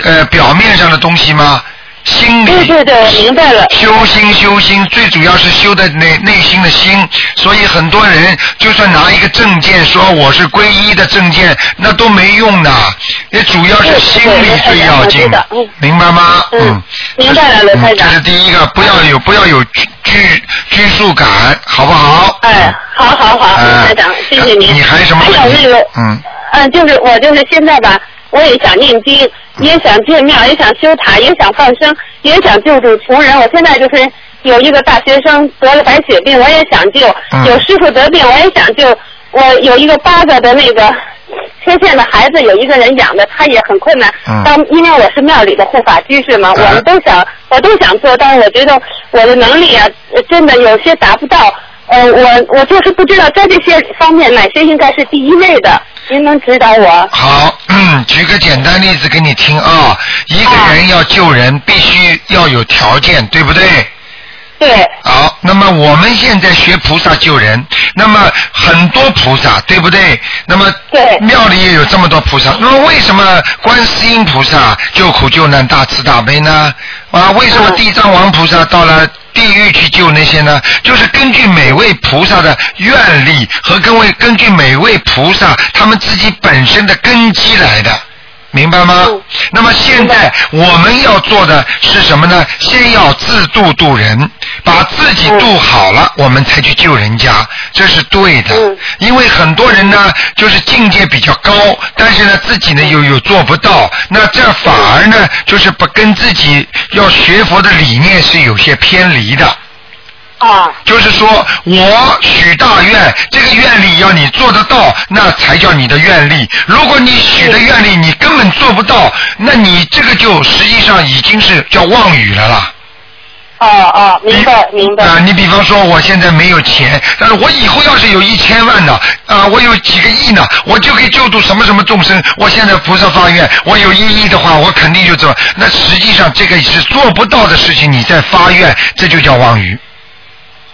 呃表面上的东西吗？心里
对对明白了。
修心修心，最主要是修的内内心的心。所以很多人就算拿一个证件说我是皈依的证件，那都没用的。也主要是心里最要紧
对对对我知道，
明白吗？
嗯明白了，
嗯这。是第一个，不要有不要有拘拘拘束感，好不好？
哎，好好好，
哎
罗台长，谢谢您。
你还有什么问题
还有那个，
嗯，
嗯，就是我就是现在吧，我也想念经，也想建庙，也想修塔，也想放生，也想救助穷人。我现在就是有一个大学生得了白血病，我也想救；
嗯
有师傅得病，我也想救。我有一个八个的那个缺陷的孩子，有一个人养的，他也很困难。
嗯
当因为我是庙里的护法居士嘛，
嗯
我们都想，我都想做，但是我觉得我的能力啊，呃真的有些达不到。呃，我我就是不知道在这些方面哪些应该是第一位的，您能指导我？
好，嗯，举个简单例子给你听啊。一个人要救人，必须要有条件，对不对？
对，
好，那么我们现在学菩萨救人，那么很多菩萨，对不对？那么
对
庙里也有这么多菩萨，那么为什么观世音菩萨救苦救难大慈大悲呢？啊，为什么
嗯
地藏王菩萨到了地狱去救那些呢？就是根据每位菩萨的愿力和根为根据每位菩萨他们自己本身的根基来的。明白吗？
嗯
那么现在我们要做的是什么呢？先要自度度人，把自己度好了，我们才去救人家，这是对的。
嗯
因为很多人呢，就是境界比较高，但是呢自己呢又又做不到，那这反而呢就是不跟自己要学佛的理念是有些偏离的。
啊，
就是说我许大愿，这个愿力要你做得到，那才叫你的愿力。如果你许的愿力你根本做不到，那你这个就实际上已经是叫妄语了啦。
哦哦，明白明白。
啊、你比方说我现在没有钱，但是我以后要是有一千万呢，啊、我有几个亿呢，我就可以救度什么什么众生。我现在菩萨发愿，我有一亿的话，我肯定就做。那实际上这个是做不到的事情，你在发愿，这就叫妄语。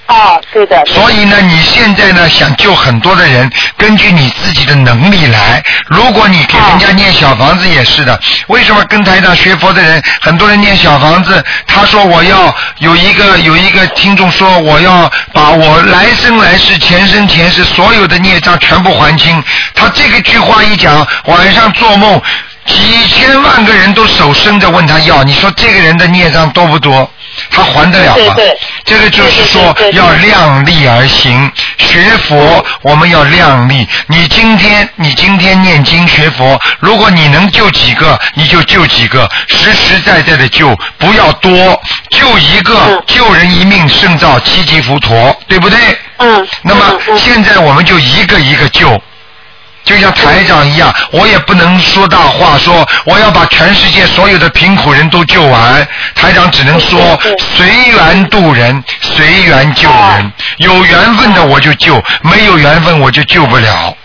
啊，对的。
所以呢，你现在呢想救很多的人，根据你自己的能力来。如果你给人家念小房子也是的，为什么跟台长学佛的人，很多人念小房子，他说我要有一个有一个听众说我要把我来生来世前生前世所有的孽障全部还清，他这个句话一讲，晚上做梦。几千万个人都手伸着问他要，你说这个人的孽障多不多？他还得了吗？
对对
这个就是说要量力而行。学佛我们要量力。你今天你今天念经学佛，如果你能救几个，你就救几个，实实在在的救，不要多，救一个
嗯
救人一命胜造七级浮屠，对不对？
嗯。
那么现在我们就一个一个救。就像台长一样，我也不能说大话，说我要把全世界所有的贫苦人都救完。台长只能说随缘度人，随缘救人。有缘分的我就救，没有缘分我就救不了。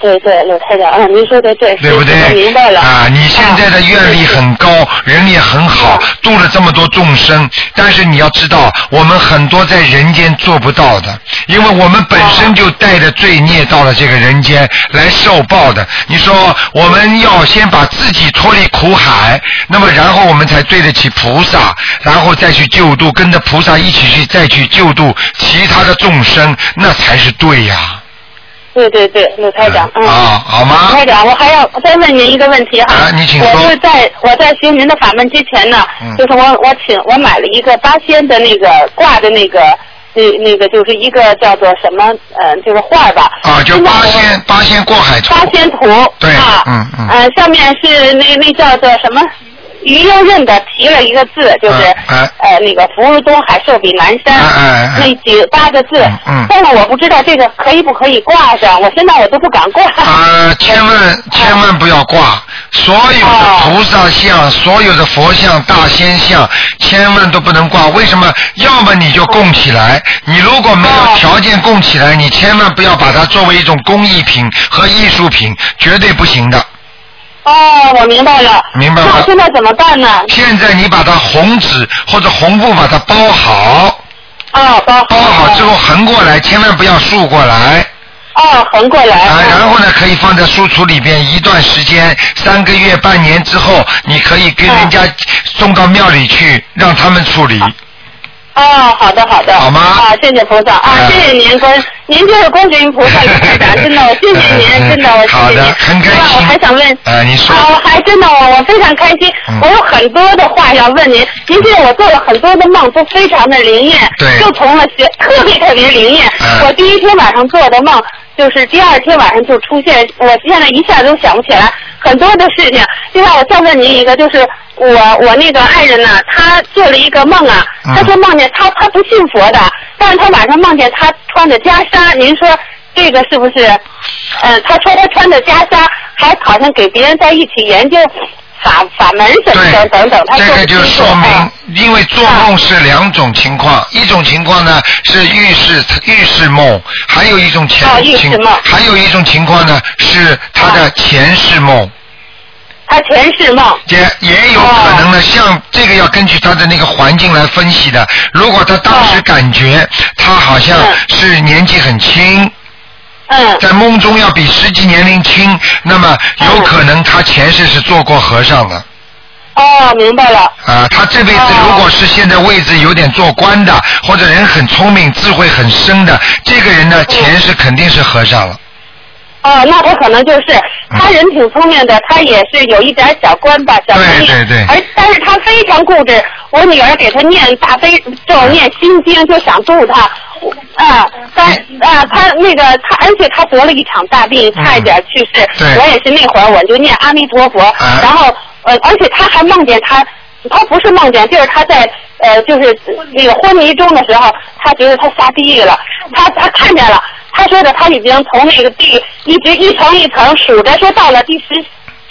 对对，老太太啊，您说的对，
对不对？
明白了。
啊，你现在的愿力很高，人也很好，度了这么多众生，但是你要知道，我们很多在人间做不到的，因为我们本身就带着罪孽到了这个人间来受报的。你说我们要先把自己脱离苦海，那么然后我们才对得起菩萨，然后再去救度，跟着菩萨一起去再去救度其他的众生，那才是对呀。
对对对，鲁台长，嗯。
啊，好吗
鲁？台长，我还要再问您一个问题哈。
啊你请说
我是在我在学您的法门之前呢，
嗯
就是我我请我买了一个八仙的那个挂的那个那那个就是一个叫做什么呃就是画吧。
啊，就八仙八仙过海图。
八仙图。
对
啊。
嗯嗯
呃，上面是那那叫做什么？于右任的提了一个字，就是、
哎
呃那个福如东海，寿比南山，那几八个字。
嗯
但是我不知道这个可以不可以挂上，我现在我都不敢挂。
啊，千万千万不要挂，所有的菩萨像、所有的佛像、大仙像，千万都不能挂。为什么？要么你就供起来，你如果没有条件供起来，你千万不要把它作为一种工艺品和艺术品，绝对不行的。
哦，我明白了。
明白吗
那现在怎么办呢？
现在你把它红纸或者红布把它包好，
哦，包好。
包好之后横过来，千万不要竖过来。
哦，横过来。
啊，然后呢，可以放在书橱里边一段时间，三个月、半年之后，你可以跟人家送到庙里去，让他们处理。
哦，好的好的。
好吗
啊，谢谢菩萨啊，
哎
谢谢您观，您就是观世音菩萨的台长，真的，我谢谢您，真的，我谢谢您。
很开心
另外我还想问。
呃，您说。
啊，我还真的，我我非常开心，
嗯
我有很多的话要问您。您记得我做了很多的梦，都非常的灵验，
对
就从了学特别特别灵验。
嗯
我第一天晚上做的梦，就是第二天晚上就出现，我现在一下都想不起来很多的事情。就像我再问您一个，就是我我那个爱人呢，他做了一个梦啊，
嗯
他说梦见他他不信佛的，但是他晚上梦见他穿着袈裟，您说这个是不是？呃，他说他穿着袈裟，还好像给别人在一起研究法法门什么的等等，他说
这个就说
啊
明，因为做梦是两种情况，一种情况呢是预示预示梦，还有一种前
哦
情
梦，
还有一种情况呢是他的前世梦。
他前世梦。
也也有可能呢，像这个要根据他的那个环境来分析的。如果他当时感觉他好像是年纪很轻，
嗯，
在梦中要比实际年龄轻，那么有可能他前世是做过和尚的。
哦，明白了。
啊，他这辈子如果是现在位置有点做官的，或者人很聪明、智慧很深的，这个人呢，前世肯定是和尚了。
哦，那他可能就是他人挺聪明的，他也是有一点小官吧，小能力。
对对对
而但是他非常固执，我女儿给他念大悲咒、念心经，就想度他。我啊，他啊，他那个他，而且他得了一场大病，差一点去世。
嗯对
我也是那会儿我就念阿弥陀佛，
啊
然后呃，而且他还梦见他，他不是梦见，就是他在呃，就是那个昏迷中的时候，他觉得他下地狱了，他他看见了。他说的他已经从那个地一直一层一层数着，说到了第十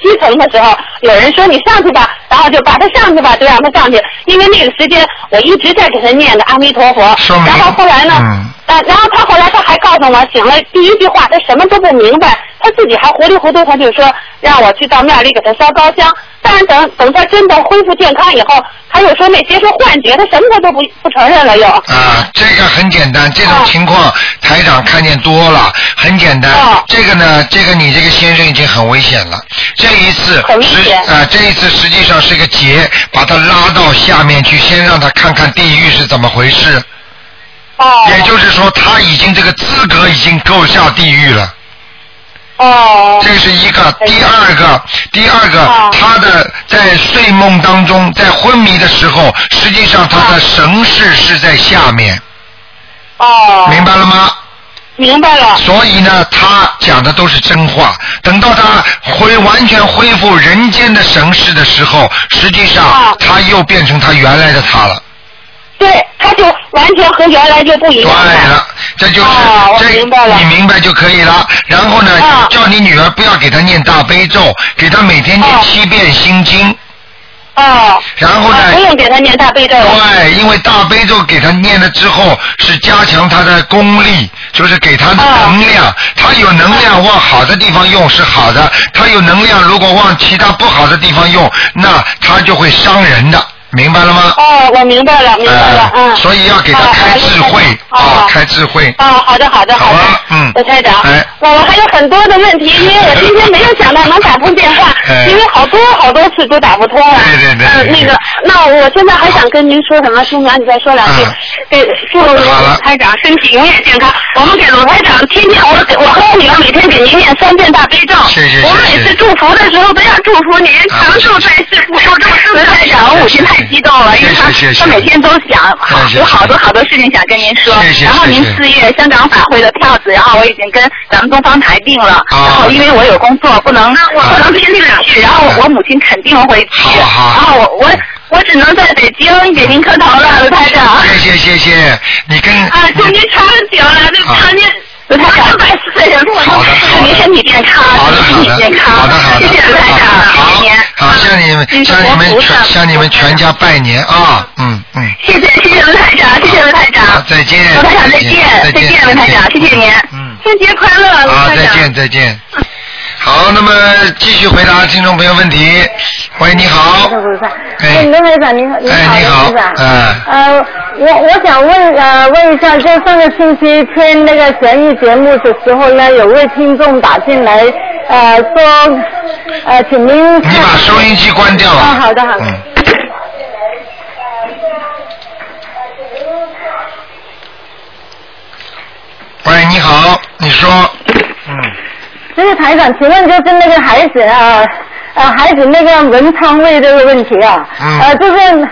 七层的时候，有人说你上去吧，然后就把他上去吧，就让他上去。因为那个时间我一直在给他念的阿弥陀佛，然后后来呢，
嗯
啊，然后他后来他还告诉我，醒了第一句话他什么都不明白，他自己还糊里糊涂，他就说让我去到庙里给他烧高香。但是等等他真的恢复健康以后，他又说那些是幻觉，他什么他都不不承认了又。
啊，这个很简单，这种情况台长看见多了，很简单。这个呢，这个你这个先生已经很危险了。这一次实啊，这一次实际上是一个劫，把他拉到下面去，先让他看看地狱是怎么回事。
哦。
也就是说，他已经这个资格已经够下地狱了。
哦。
这是一个，第二个，第二个，他的在睡梦当中，在昏迷的时候，实际上他的神识是在下面。
哦。
明白了吗？
明白了。
所以呢，他讲的都是真话。等到他恢完全恢复人间的神识的时候，实际上他又变成他原来的他了。
对，他就完全和原来就不一样了。
对了，这就是、这
明白了
你明白就可以了。然后呢，叫你女儿不要给他念大悲咒，给他每天念七遍心经。
哦。
然后呢？
不用给他念大悲咒。
对，因为大悲咒给他念了之后，是加强他的功力，就是给他的能量。他有能量往好的地方用是好的，他有能量如果往其他不好的地方用，那他就会伤人的，明白了吗？
哦，我明白了，明白了，嗯。
所以要给他开智慧啊，开智慧。
哦，好的，好的，好的。
嗯。
我台长，
哎
我我还有很多的问题，因为我今天没有想到能打通电话，
哎
因为好多好多次都打不通了。
对对对
嗯，那个，那我现在还想跟您说什么？兄长，你再说两句。给祝罗台长身体永远健康。我们给罗台长天天，我给我和我女儿每天给您念三遍大悲咒。
谢谢
我每次祝福的时候都要祝福您长寿在世，福寿终身。罗台长，我母亲太激动了，因为她
谢谢谢谢
她每天都想，好
谢谢
有好多好多事情想跟您说。
谢谢
然后您四月香港法会的票子，然后我已经跟咱们东方台定了。
啊
然后因为我有工作，不能不能天天去。然后我母亲
肯定会去。
好好
然后我我我只能在北京给您磕头了，卢台长。
谢谢谢谢，你跟
啊，祝您长久了，这长年。卢台长，百岁了，
好的
祝您身体健康，
好的
身体健康。
好的好的，
谢谢卢台长，
好。好，向你们向你们全向你们全家拜年啊，嗯嗯，
谢谢谢谢文台长，谢谢文台长。
再见，
文台长再见，
再见，
文，台长，谢谢您。
嗯，
春节快乐，卢
好，
台长。
再见再见。好，那么继续回答听众朋友问题。喂，你好。哎，
卢台长，你好，你
哎，你
好。
嗯，
呃，我我想问呃问一下，就上个星期天那个悬疑节目的时候呢，有位听众打进来，呃说，呃，请您
你把收音机关掉了。
啊，好的好的。
嗯。喂，你好，你说，嗯，
就是台长，请问就是那个孩子啊，呃，孩子那个文昌位这个问题啊，
嗯
呃，就是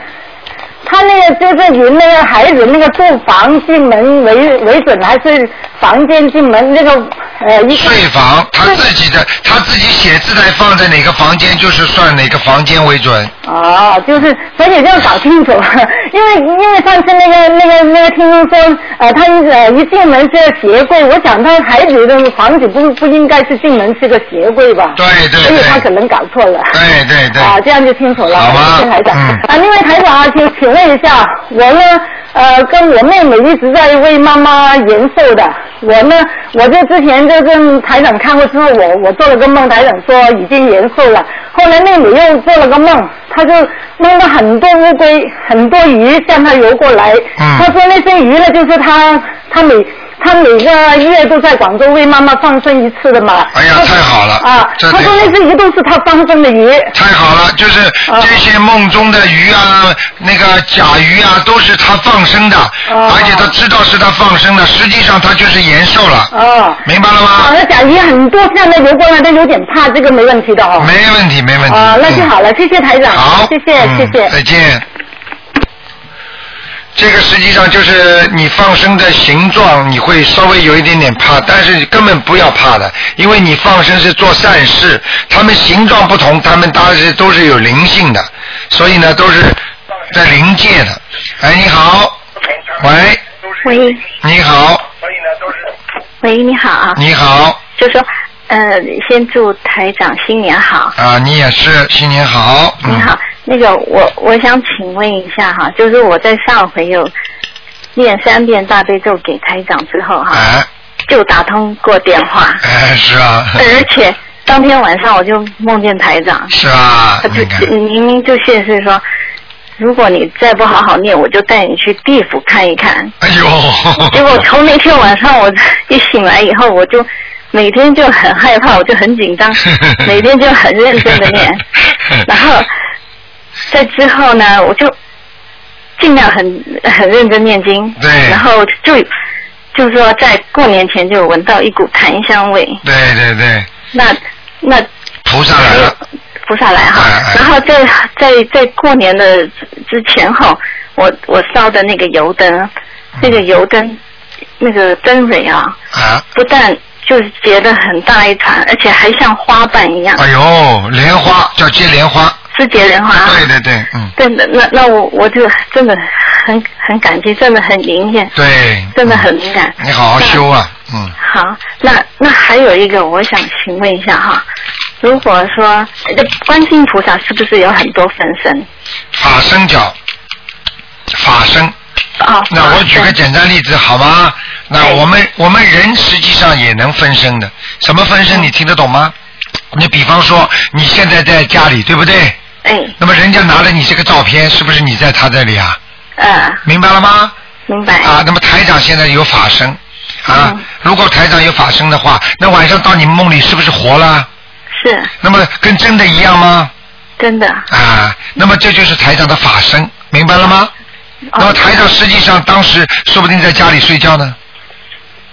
他那个就是以那个孩子那个住房进门为为准，还是房间进门那个呃一
睡房，他自己的他自己写字台放在哪个房间，就是算哪个房间为准。
哦，就是，所以要搞清楚，因为因为上次那个那个那个听众说，呃，他呃一进门是个鞋柜，我想他孩子的房子不不应该是进门是个鞋柜吧？
对对
所以他可能搞错了。
对对对。
啊，这样就清楚了。
好吧
谢谢台长。
嗯
啊，另外台长啊，请请问一下，我呢，呃，跟我妹妹一直在为妈妈延寿的。我呢，我就之前就跟台长看过之后，我我做了个梦，台长说已经延寿了。后来那里又做了个梦，他就梦到很多乌龟、很多鱼向他游过来。
嗯
她说那些鱼呢，就是他他每她每个月都在广州为妈妈放生一次的嘛。
哎呀，太好了！
啊，他说那些鱼都是他放生的鱼。
太好了，就是
啊
这些梦中的鱼啊，那个甲鱼啊，都是他放生的，
哦
而且他知道是他放生的，实际上他就是延寿了，
哦。
明白了吗？
啊，那甲鱼很多现在游过来，都有点怕，这个没问题的哦。
没问题，没问题。
啊，那就好了，谢谢台长。
好，
谢谢，
嗯
谢谢。
再见。这个实际上就是你放生的形状，你会稍微有一点点怕，但是根本不要怕的，因为你放生是做善事，他们形状不同，他们当时都是有灵性的，所以呢都是在灵界的。哎，你好，喂，
喂。
你好，
喂，你好啊，
你好，
就说呃，先祝台长新年好。
啊，你也是，新年好。嗯。
你好，那个我我想请问一下哈，就是我在上回有念三遍大悲咒给台长之后哈，
哎，
就打通过电话，
哎，是啊，
而且当天晚上我就梦见台长，
是啊
他，就，明明就现世说。如果你再不好好念，我就带你去地府看一看。
哎呦，
结果 从那天晚上，我一醒来以后，我就每天就很害怕，我就很紧张，每天就很认真的念。然后在之后呢，我就尽量很很认真念经。
对。
然后就就说在过年前就闻到一股檀香味，
对对对，
那那
菩萨来了，
菩萨来哈。然后在在在过年的之前后，我我烧的那个油灯，那个油灯那个灯蕊啊，
啊，
不但就是结的很大一团，而且还像花瓣一样，
哎呦，莲花叫接莲花，
是结莲花。
对对对，嗯，
对的，那那我我就真的很很感激，真的很灵验，
对，
真的很敏感。
你好好修啊，嗯，
好，那那还有一个，我想请问一下哈，如果说这观世音菩萨是不是有很多分身？
法身角，法身。
哦。
那我举个简单例子好吗？那
哎
我们我们人实际上也能分身的，什么分身你听得懂吗？你比方说你现在在家里，对不对？
哎。
那么人家拿了你这个照片，是不是你在他这里啊？
嗯。
明白了吗？
明白。
啊，那么台长现在有法身啊，如果台长有法身的话，那晚上到你梦里是不是活了？
是。
那么跟真的一样吗？
真的。
啊，那么这就是台长的法身，明白了吗？那么台长实际上当时说不定在家里睡觉呢，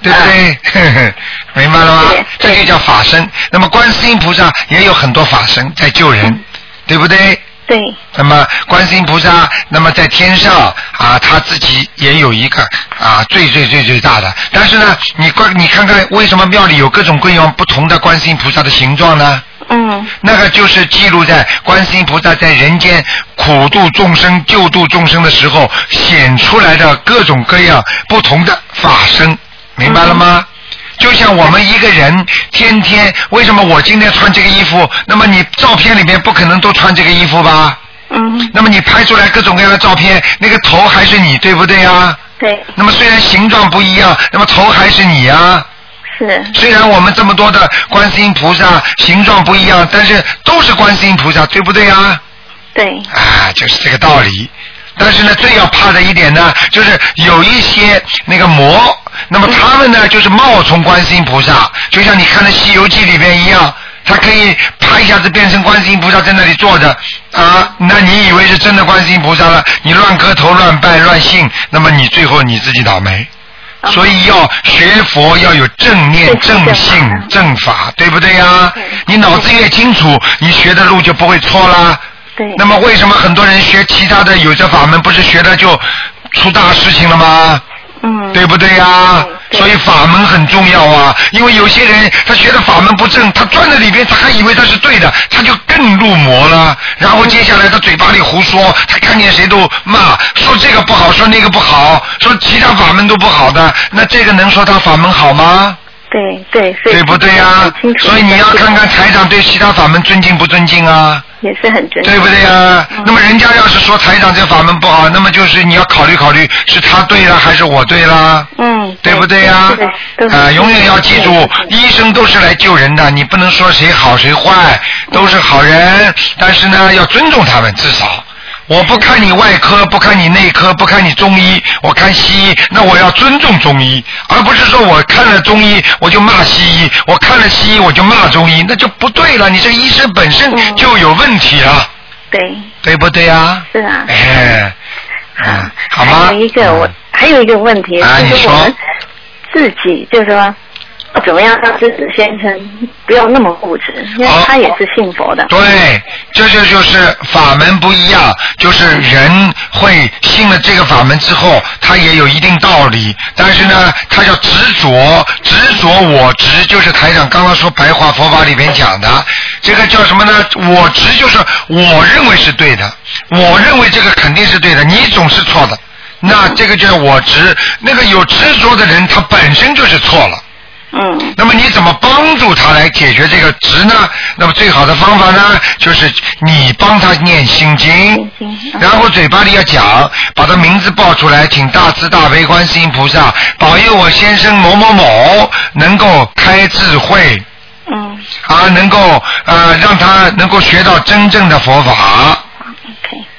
对不对？呵呵 明白了吗？这就叫法身。那么观世音菩萨也有很多法身在救人，对不对？
对。
那么观世音菩萨，那么在天上啊，他自己也有一个啊最最最最大的。但是呢，你观你看看为什么庙里有各种各样不同的观世音菩萨的形状呢？
嗯，
那个就是记录在观世音菩萨在人间苦度众生、救度众生的时候显出来的各种各样不同的法身，明白了吗？就像我们一个人天天，为什么我今天穿这个衣服？那么你照片里面不可能都穿这个衣服吧？
嗯。
那么你拍出来各种各样的照片，那个头还是你，对不对啊？
对。
那么虽然形状不一样，那么头还是你啊。
是。
虽然我们这么多的观世音菩萨形状不一样，但是都是观世音菩萨，对不对啊？
对。
啊，就是这个道理。但是呢，最要怕的一点呢，就是有一些那个魔，那么他们呢，就是冒充观世音菩萨，就像你看的《西游记》里边一样，他可以啪一下子变成观世音菩萨在那里坐着啊，那你以为是真的观世音菩萨了？你乱磕头、乱拜、乱信，那么你最后你自己倒霉。所以要学佛要有正念、正信、正法，对不对呀？你脑子越清楚，你学的路就不会错啦。
对。
那么为什么很多人学其他的有些法门，不是学的就出大事情了吗？
嗯。
对不对呀？所以法门很重要啊，因为有些人他学的法门不正，他钻在里边，他还以为他是对的，他就更入魔了。然后接下来他嘴巴里胡说，他看见谁都骂，说这个不好，说那个不好，说其他法门都不好的，那这个能说他法门好吗？
对对，
对不对呀？所以你要看看台长对其他法门尊敬不尊敬啊？
也是很尊重。
对不对呀？那么人家要是说台长这法门不好，那么就是你要考虑考虑，是他对了还是我对了？
嗯。
对不对呀？
对
啊，永远要记住，医生都是来救人的，你不能说谁好谁坏，都是好人，但是呢，要尊重他们，至少。我不看你外科，不看你内科，不看你中医，我看西医，那我要尊重中医，而不是说我看了中医我就骂西医，我看了西医我就骂中医，那就不对了。你这个医生本身就有问题了，
对。
对不对啊？
是啊。
哎，嗯，好吗？
还有一个我还有一个问题，
啊
就是我们自己就是说。怎么样让狮子先生不要那么固执？因为他也是信佛的。
对，这就就是法门不一样，就是人会信了这个法门之后，他也有一定道理，但是呢，他叫执着，执着我执，就是台长刚刚说白话佛法里面讲的，这个叫什么呢？我执就是我认为是对的，我认为这个肯定是对的，你总是错的，那这个叫我执。那个有执着的人，他本身就是错了。
嗯。
那么你怎么帮助他来解决这个执呢？那么最好的方法呢，就是你帮他念心经，然后嘴巴里要讲，把他名字报出来，请大慈大悲观世音菩萨保佑我先生某某某能够开智慧。
嗯。
啊，能够呃让他能够学到真正的佛法。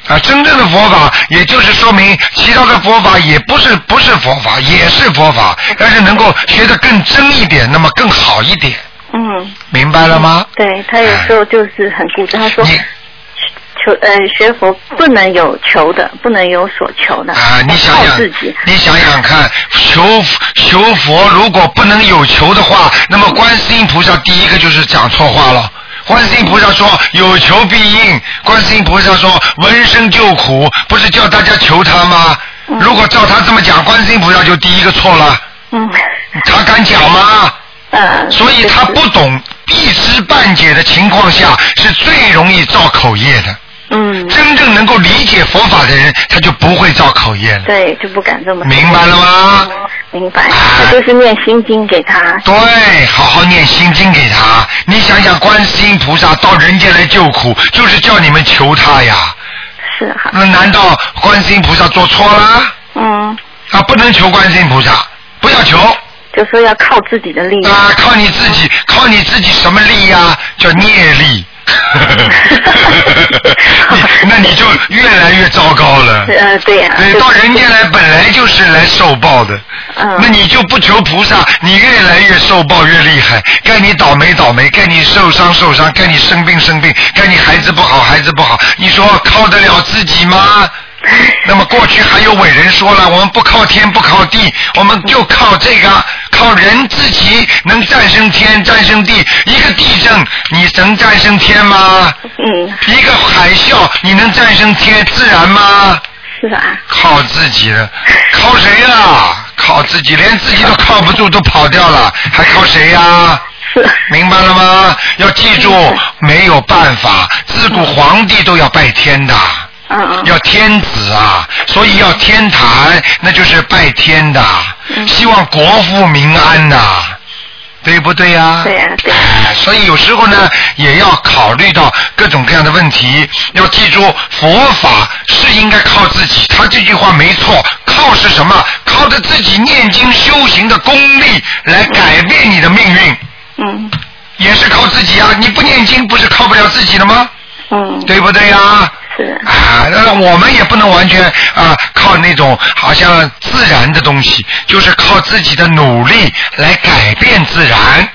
啊，真正的佛法，也就是说明其他的佛法也不是不是佛法，也是佛法，但是能够学得更真一点，那么更好一点。
嗯。
明白了吗？
对他有时候就是很固执，他说求呃学佛不能有求的，不能有所求的，
啊，你想想
自己。，
你想想看，求求佛如果不能有求的话，那么观世音菩萨第一个就是讲错话了。观世音菩萨说有求必应，观世音菩萨说闻声救苦，不是叫大家求他吗？如果照他这么讲，观世音菩萨就第一个错了。
嗯。
他敢讲吗？
嗯。
所以他不懂一知半解的情况下，是最容易造口业的。
嗯。
真正能够理解佛法的人，他就不会造口业了。
对，就不敢这么。
明白了吗？
明白，他就是念心经给他。
对，好好念心经给他。你想想，观世音菩萨到人间来救苦，就是叫你们求他呀。
是哈。
那难道观世音菩萨做错了？
嗯。
啊，不能求观世音菩萨，不要求。
就说要靠自己的力。
啊，靠你自己，靠你自己什么力呀？叫念力。你 那你就越来越糟糕了。
呃，对呀、
对，到人间来本来就是来受报的。
嗯。
那你就不求菩萨，你越来越受报越厉害。该你倒霉倒霉，该你受伤受伤，该你生病生病，该你孩子不好孩子不好。你说靠得了自己吗？那么过去还有伟人说了，我们不靠天不靠地，我们就靠这个，靠人自己能战胜天战胜地。一个地震你能战胜天吗？
嗯。
一个海啸你能战胜天自然吗？
是啊。
靠自己了，靠谁呀、靠自己，连自己都靠不住，都跑掉了，还靠谁呀、
是。
明白了吗？要记住，没有办法，自古皇帝都要拜天的。要天子啊，所以要天坛，那就是拜天的，
嗯
希望国富民安呐、对不对呀、
对呀、对、
哎，所以有时候呢，也要考虑到各种各样的问题。要记住，佛法是应该靠自己。他这句话没错，靠是什么？靠着自己念经修行的功力来改变你的命运。
嗯。
也是靠自己啊！你不念经，不是靠不了自己的吗？
嗯。
对不对呀、
是。
啊，那我们也不能完全啊靠那种好像自然的东西，就是靠自己的努力来改变自然，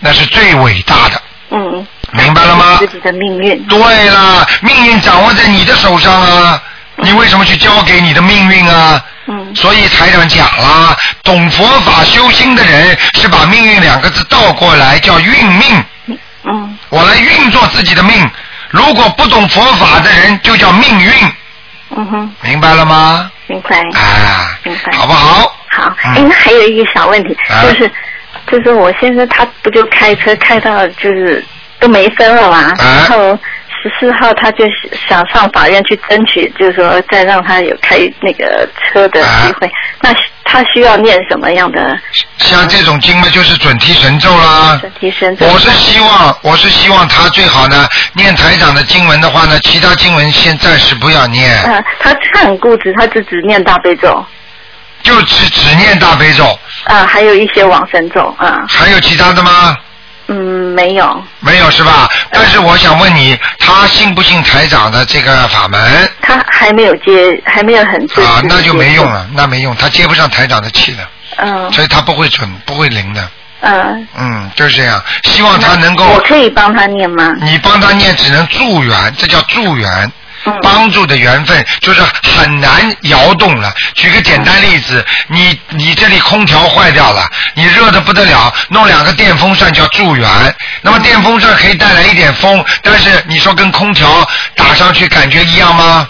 那是最伟大的。
嗯。
明白了吗？
自己的命运。
对了，命运掌握在你的手上啊，你为什么去交给你的命运啊？
嗯。
所以台长讲了，懂佛法修心的人是把命运两个字倒过来叫运命。
嗯。
我来运作自己的命，如果不懂佛法的人就叫命运，
嗯哼，
明白了吗？
明白。
啊，
明白。
好不好？
好，
嗯。
哎、那还有一个小问题，
啊。
就是就是我现在他不就开车开到就是都没分了嘛，
啊。
然后十四号他就想上法院去争取，就是说再让他有开那个车的机会，那他需要念什么样的
像这种经嘛，就是准提神咒啦。
准提神咒？
我是希望，我是希望他最好呢，念台长的经文的话呢，其他经文先暂时不要念，
啊，他他很固执，他就只念大悲咒，
就只只念大悲咒。
啊，还有一些往生咒，啊，
还有其他的吗？
嗯，没有，
没有是吧？但是我想问你，他信不信台长的这个法门？
他还没有接，还没有很
啊，那就没用了，那没用，他接不上台长的气的，
嗯
所以他不会准，不会灵的。
嗯，
嗯，就是这样。希望他能够，
我可以帮他念吗？
你帮他念只能助缘，这叫助缘。
嗯
帮助的缘分就是很难摇动了。举个简单例子，你你这里空调坏掉了，你热的不得了，弄两个电风扇叫助缘。那么电风扇可以带来一点风，但是你说跟空调打上去感觉一样吗？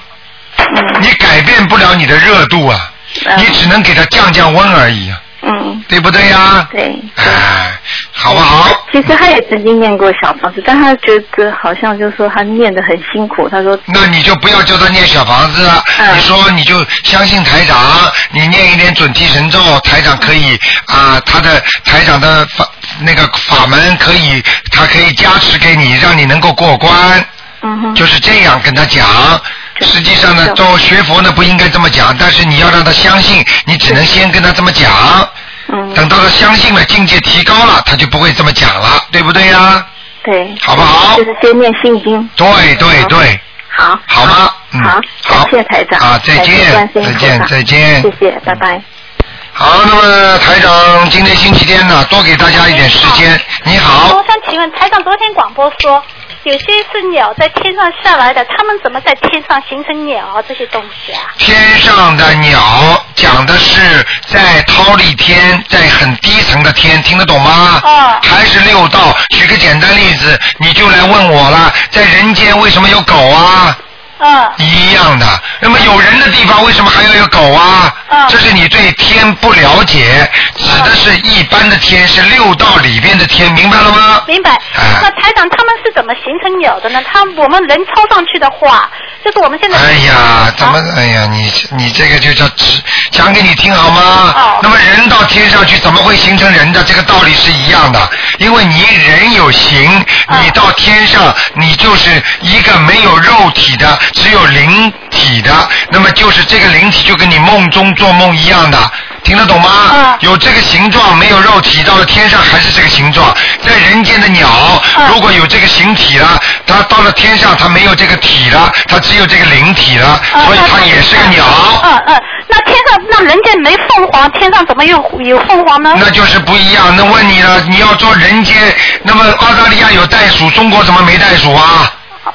你改变不了你的热度啊，你只能给它降降温而已啊，
嗯，
对不对呀？
对。
哎，好不好？
其实他也曾经念过小房子，但他觉得好像就是说他念得很辛苦。他说，
那你就不要叫他念小房子，
嗯
你说你就相信台长，你念一点准提神咒，台长可以啊，他的台长的法那个法门可以，他可以加持给你，让你能够过关。
嗯哼。
就是这样跟他讲。实际上呢，做学佛呢不应该这么讲，但是你要让他相信，你只能先跟他这么讲。
嗯。
等到他相信了，境界提高了，他就不会这么讲了，对不对呀？
对。
好不好
就是先念心经。
对对对。
好。
好吗？嗯。
好，好谢台长。
啊，再见再见
菩萨
再见
谢谢，拜拜。
好，那么台长今天星期天呢，多给大家一点时间。你好，
我想请问台长，昨天广播说有些是鸟在天上下来的，它们怎么在天上形成鸟啊这些东西啊？
天上的鸟讲的是在涛利天，在很低层的天，听得懂吗？
哦。
还是六道？举个简单例子，你就来问我了，在人间为什么有狗啊？
嗯。
一样的。那么有人的地方为什么还要有狗啊？
嗯。
这是你对天不了解，指的是一般的天，是六道里边的天，明白了吗？
明白。那台长他们是怎么形成鸟的呢？他我们人抄上去的话，就是我们现在。
哎呀，怎么？哎呀，你你这个就叫指讲给你听好吗？
哦。
那么人到天上去，怎么会形成人的？这个道理是一样的，因为你人有形，你到天上，你就是一个没有肉体的，只有灵体的，那么就是这个灵体就跟你梦中做梦一样的。听得懂吗？有这个形状，没有肉体，到了天上还是这个形状。在人间的鸟，如果有这个形体了，它到了天上，它没有这个体了，它只有这个灵体了，所以它也是个鸟。
嗯嗯，那天上那人间没凤凰，天上怎么有有凤凰呢？
那就是不一样。那问你了，你要做人间，那么澳大利亚有袋鼠，中国怎么没袋鼠啊？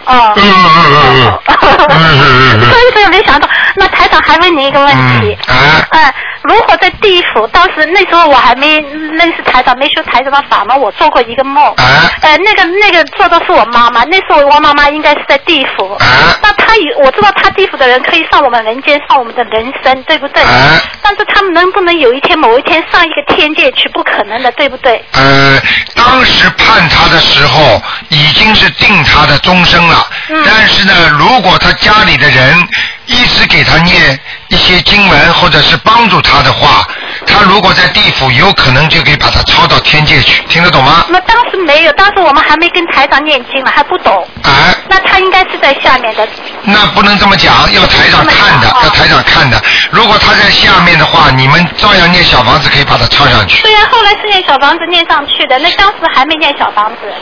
哦。
嗯嗯嗯嗯
所以所以没想到，那台长还问你一个问题。
嗯。啊。
哎，如果在地府，当时那时候我还没认识台长，没修台长的法嘛，我做过一个梦。
啊。
呃，那个那个做的是我妈妈，那时候我妈妈应该是在地府。
啊。
那她他有我知道她地府的人可以上我们人间，上我们的人生，对不对？
哎
但是他们能不能有一天某一天上一个天界去？不可能的，对不对？
呃，当时判他的时候已经是定他的终生了，
嗯
但是呢，如果他家里的人一直给他念一些经文，或者是帮助他的话，他如果在地府，有可能就可以把他抄到天界去，听得懂吗？
那当时没有，当时我们还没跟台长念经呢，还不懂。
哎，
那他应该是在下面的。
那不能这么讲，要台长看的，要台长看的。如果他在下面的话，你们照样念小房子，可以把他抄上去。
对呀、后来是念小房子念上去的，那当时还没念小房子。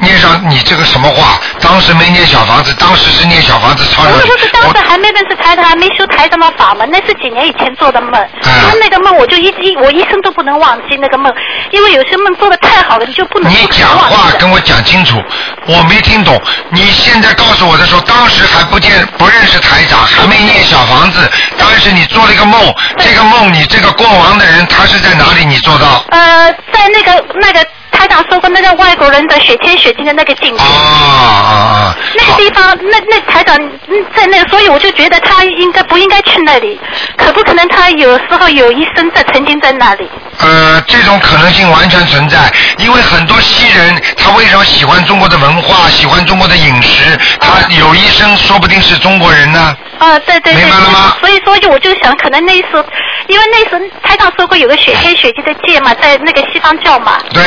念上你这个什么话？当时没念小房子，当时是念小房子抄上去
不是不是，。当时还没认识台长，还没修台长的法门，那是几年以前做的梦。因为那个梦，我就一一我一生都不能忘记那个梦，因为有些梦做的太好了，你就不能
你讲话跟我讲清楚，我没听懂。你现在告诉我的时候，当时还不见不认识台长，还没念小房子，当时你做了一个梦，这个梦你这个过往的人他是在哪里？你做到？
呃，在那个那个台长说过那个外国人的雪天雪地的那个境界。
啊啊啊！
那个地方，那那台长嗯在那，所以我就觉得他应该不应该去那里，可不可能他有时候有一生在曾经在那里？
呃，这种可能性完全存在，因为很多西人他为什么喜欢中国的文化，喜欢中国的饮食，他有一生说不定是中国人呢。
啊，对对对，
明白了吗
所以说我就想，可能那时候，因为那时候台长说过有个雪天雪地的界嘛，在那个西方教嘛，
对，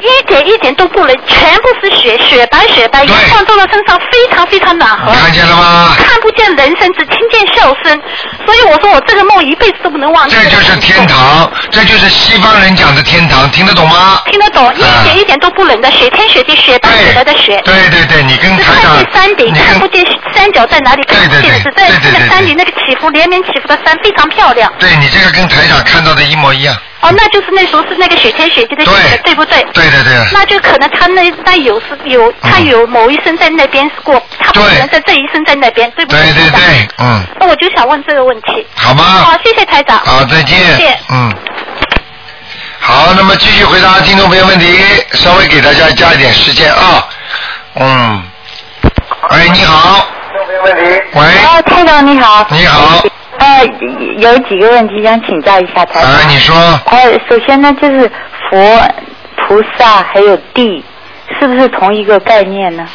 一点一点都不冷，全部是雪，雪白雪白，阳光照到身上非常非常暖和。
看见了吗？
看不见人声，只听见笑声，所以我说我这个梦一辈子都不能忘记。
这就是天堂，这就是西方人讲的天堂，听得懂吗？
听得懂，一点一点都不冷的，雪天雪地，雪白雪白的雪。
对对对，你跟
只看见山顶，看不见山脚在哪里，看不见是在那个山顶那个起伏连绵起伏的山非常漂亮。
对你这个跟台长看到的一模一样。
哦，那就是那时候是那个雪天雪地的景色，对不对？
对对对。
那就可能他那那有是有他有某一生在那边过，他不可能在这一生在那边，对不对？
对对对，嗯，
那我就想问这个问题。
好吗？
好，谢谢台长。
好，再见。
谢谢。
嗯。好，那么继续回答听众朋友问题，稍微给大家加一点时间啊。嗯。喂，你好。喂。
哦，台长你好。
你好。
呃，有几个问题想请教一下台长。
啊，你说。
呃，首先呢，就是佛、菩萨还有地，是不是同一个概念呢？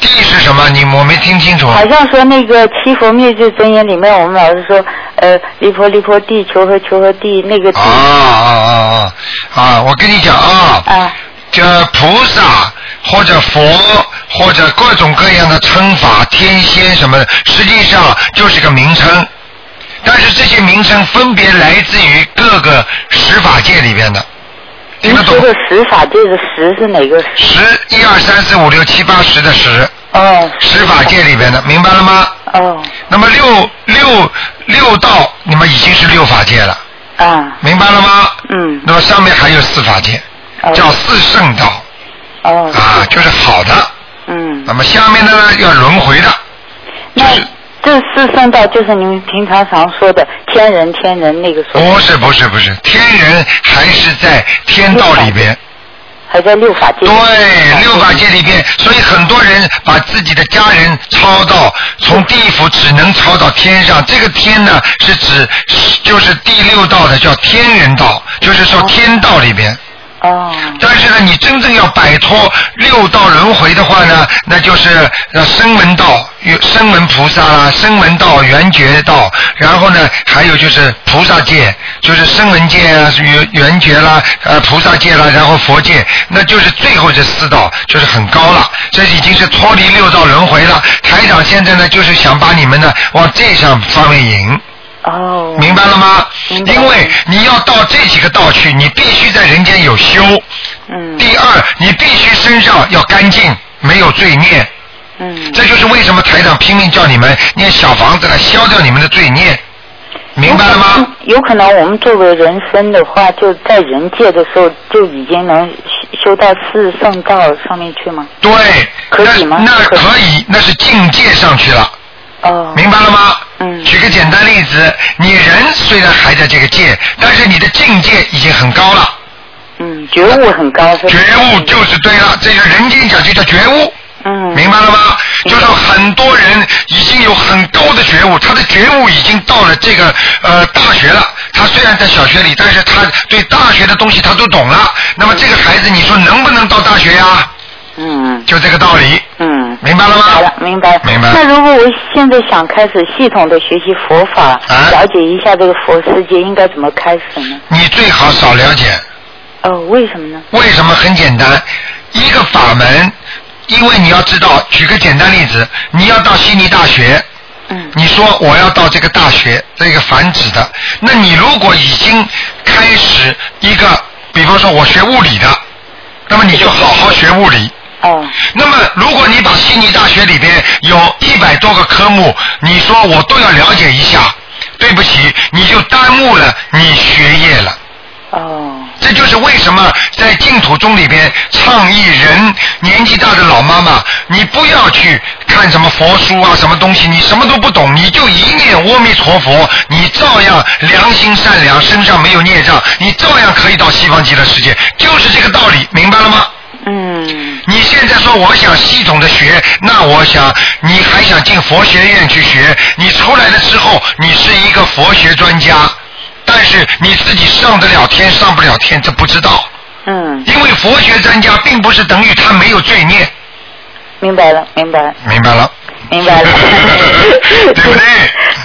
地是什么？你我没听清楚。
好像说那个七佛灭罪真言里面，我们老是说，呃，离婆离婆地，求和求和地，那个地。
啊啊啊啊啊！我跟你讲啊。
啊。
这菩萨或者佛或者各种各样的称法，天仙什么的，实际上就是个名称。但是这些名称分别来自于各个十法界里边的。听得懂？
这个十法界的十是哪个十？
十一二三四五六七八十的十。
哦。
十法界里边的，明白了吗？
哦。
那么六六六道，你们已经是六法界了。
啊。
明白了吗？
嗯。
那么上面还有四法界，叫四圣道。
哦。
啊，就是好的。
嗯。
那么下面的呢，要轮回的。
那这四圣道就是你们平常常说的天人天人那个说。
不是不是不是，天人还是在天道里边。
还在六法界。
对，六法界里边，所以很多人把自己的家人抄到从地府只能抄到天上。这个天呢，是指就是第六道的叫天人道，就是说天道里边。但是呢，你真正要摆脱六道轮回的话呢，那就是呃声闻道、声闻菩萨啦、声闻道、圆觉道，然后呢，还有就是菩萨界，就是声闻界啊、圆圆觉啦、呃菩萨界啦，然后佛界，那就是最后这四道就是很高了，这已经是脱离六道轮回了。台长现在呢，就是想把你们呢往这上方面引。
哦。
明白了吗？因为你要到这几个道去，你必须在人间有修。
嗯。
第二，你必须身上要干净，没有罪孽。
嗯。
这就是为什么台长拼命叫你们念小房子来消掉你们的罪孽。明白了吗？
有可能我们作为人生的话，就在人界的时候就已经能修修到四圣道上面去吗？
对。
可以吗？
那可以，那是境界上去了。
哦。
明白了吗？
嗯。
举个简单例子，你人虽然还在这个界，但是你的境界已经很高了。
嗯，觉悟很高是吧？
觉悟就是对了，这个人间讲就叫觉悟。
嗯。
明白了吗？就是很多人已经有很高的觉悟，他的觉悟已经到了这个呃大学了。他虽然在小学里，但是他对大学的东西他都懂了。那么这个孩子，你说能不能到大学呀？
嗯，
就这个道理。
嗯，
明白了吗？
明白。
明白。
那如果我现在想开始系统的学习佛法，
啊
了解一下这个佛世界，应该怎么开始呢？
你最好少了解。
哦，为什么呢？
为什么？很简单，一个法门，因为你要知道，举个简单例子，你要到悉尼大学。
嗯。
你说我要到这个大学，这个繁殖的，那你如果已经开始一个，比方说我学物理的，那么你就好好学物理。
哦。
那么，如果你把悉尼大学里边有一百多个科目，你说我都要了解一下，对不起，你就耽误了你学业了。
哦。
这就是为什么在净土宗里边倡议人年纪大的老妈妈，你不要去看什么佛书啊，什么东西，你什么都不懂，你就一念阿弥陀佛，你照样良心善良，身上没有孽障，你照样可以到西方极乐世界，就是这个道理，明白了吗？
嗯。
你现在说我想系统的学，那我想你还想进佛学院去学，你出来了之后，你是一个佛学专家，但是你自己上得了天上不了天，这不知道。
嗯。
因为佛学专家并不是等于他没有罪孽。
明白了，明白了。
明白了。
明白了。对不对？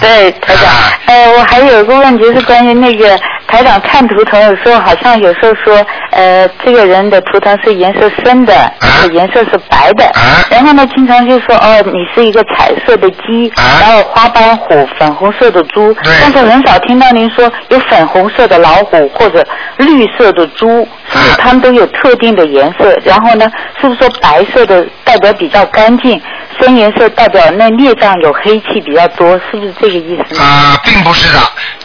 对，台长。呃，我还有一个问题是关于那个台长看图腾的时候，好像有时候说，呃，这个人的图腾是颜色深的，或者颜色是白的。然后呢，经常就说，哦，你是一个彩色的鸡，然后花斑虎，粉红色的猪。但是很少听到您说有粉红色的老虎或者绿色的猪，是不是他们都有特定的颜色？然后呢，是不是说白色的代表比较干净，深颜色代表那孽障有黑气比较多，是不是这个意思呢？
啊、并不是的，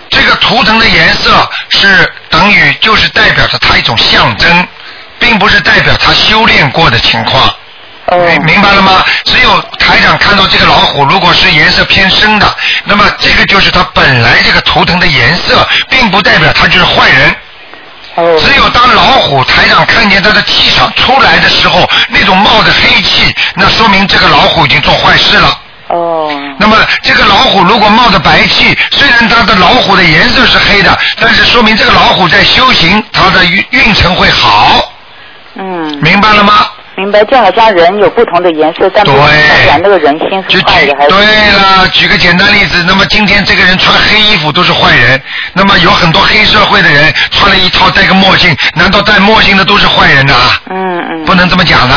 这个图腾的颜色是等于就是代表着它一种象征，并不是代表他修炼过的情况。明明白了吗？只有台长看到这个老虎，如果是颜色偏深的，那么这个就是它本来这个图腾的颜色，并不代表它就是坏人。只有当老虎台长看见它的气场出来的时候，那种冒着黑气，那说明这个老虎已经做坏事了。
哦。
那么这个老虎如果冒着白气，虽然它的老虎的颜色是黑的，但是说明这个老虎在修行，它的运运程会好。
嗯。
明白了吗？
明白，就好像人有不同的颜色，但不代表那个人心是坏的还是？
对了，举个简单例子，那么今天这个人穿黑衣服都是坏人，那么有很多黑社会的人穿了一套戴个墨镜，难道戴墨镜的都是坏人呐？
嗯嗯。
不能这么讲的。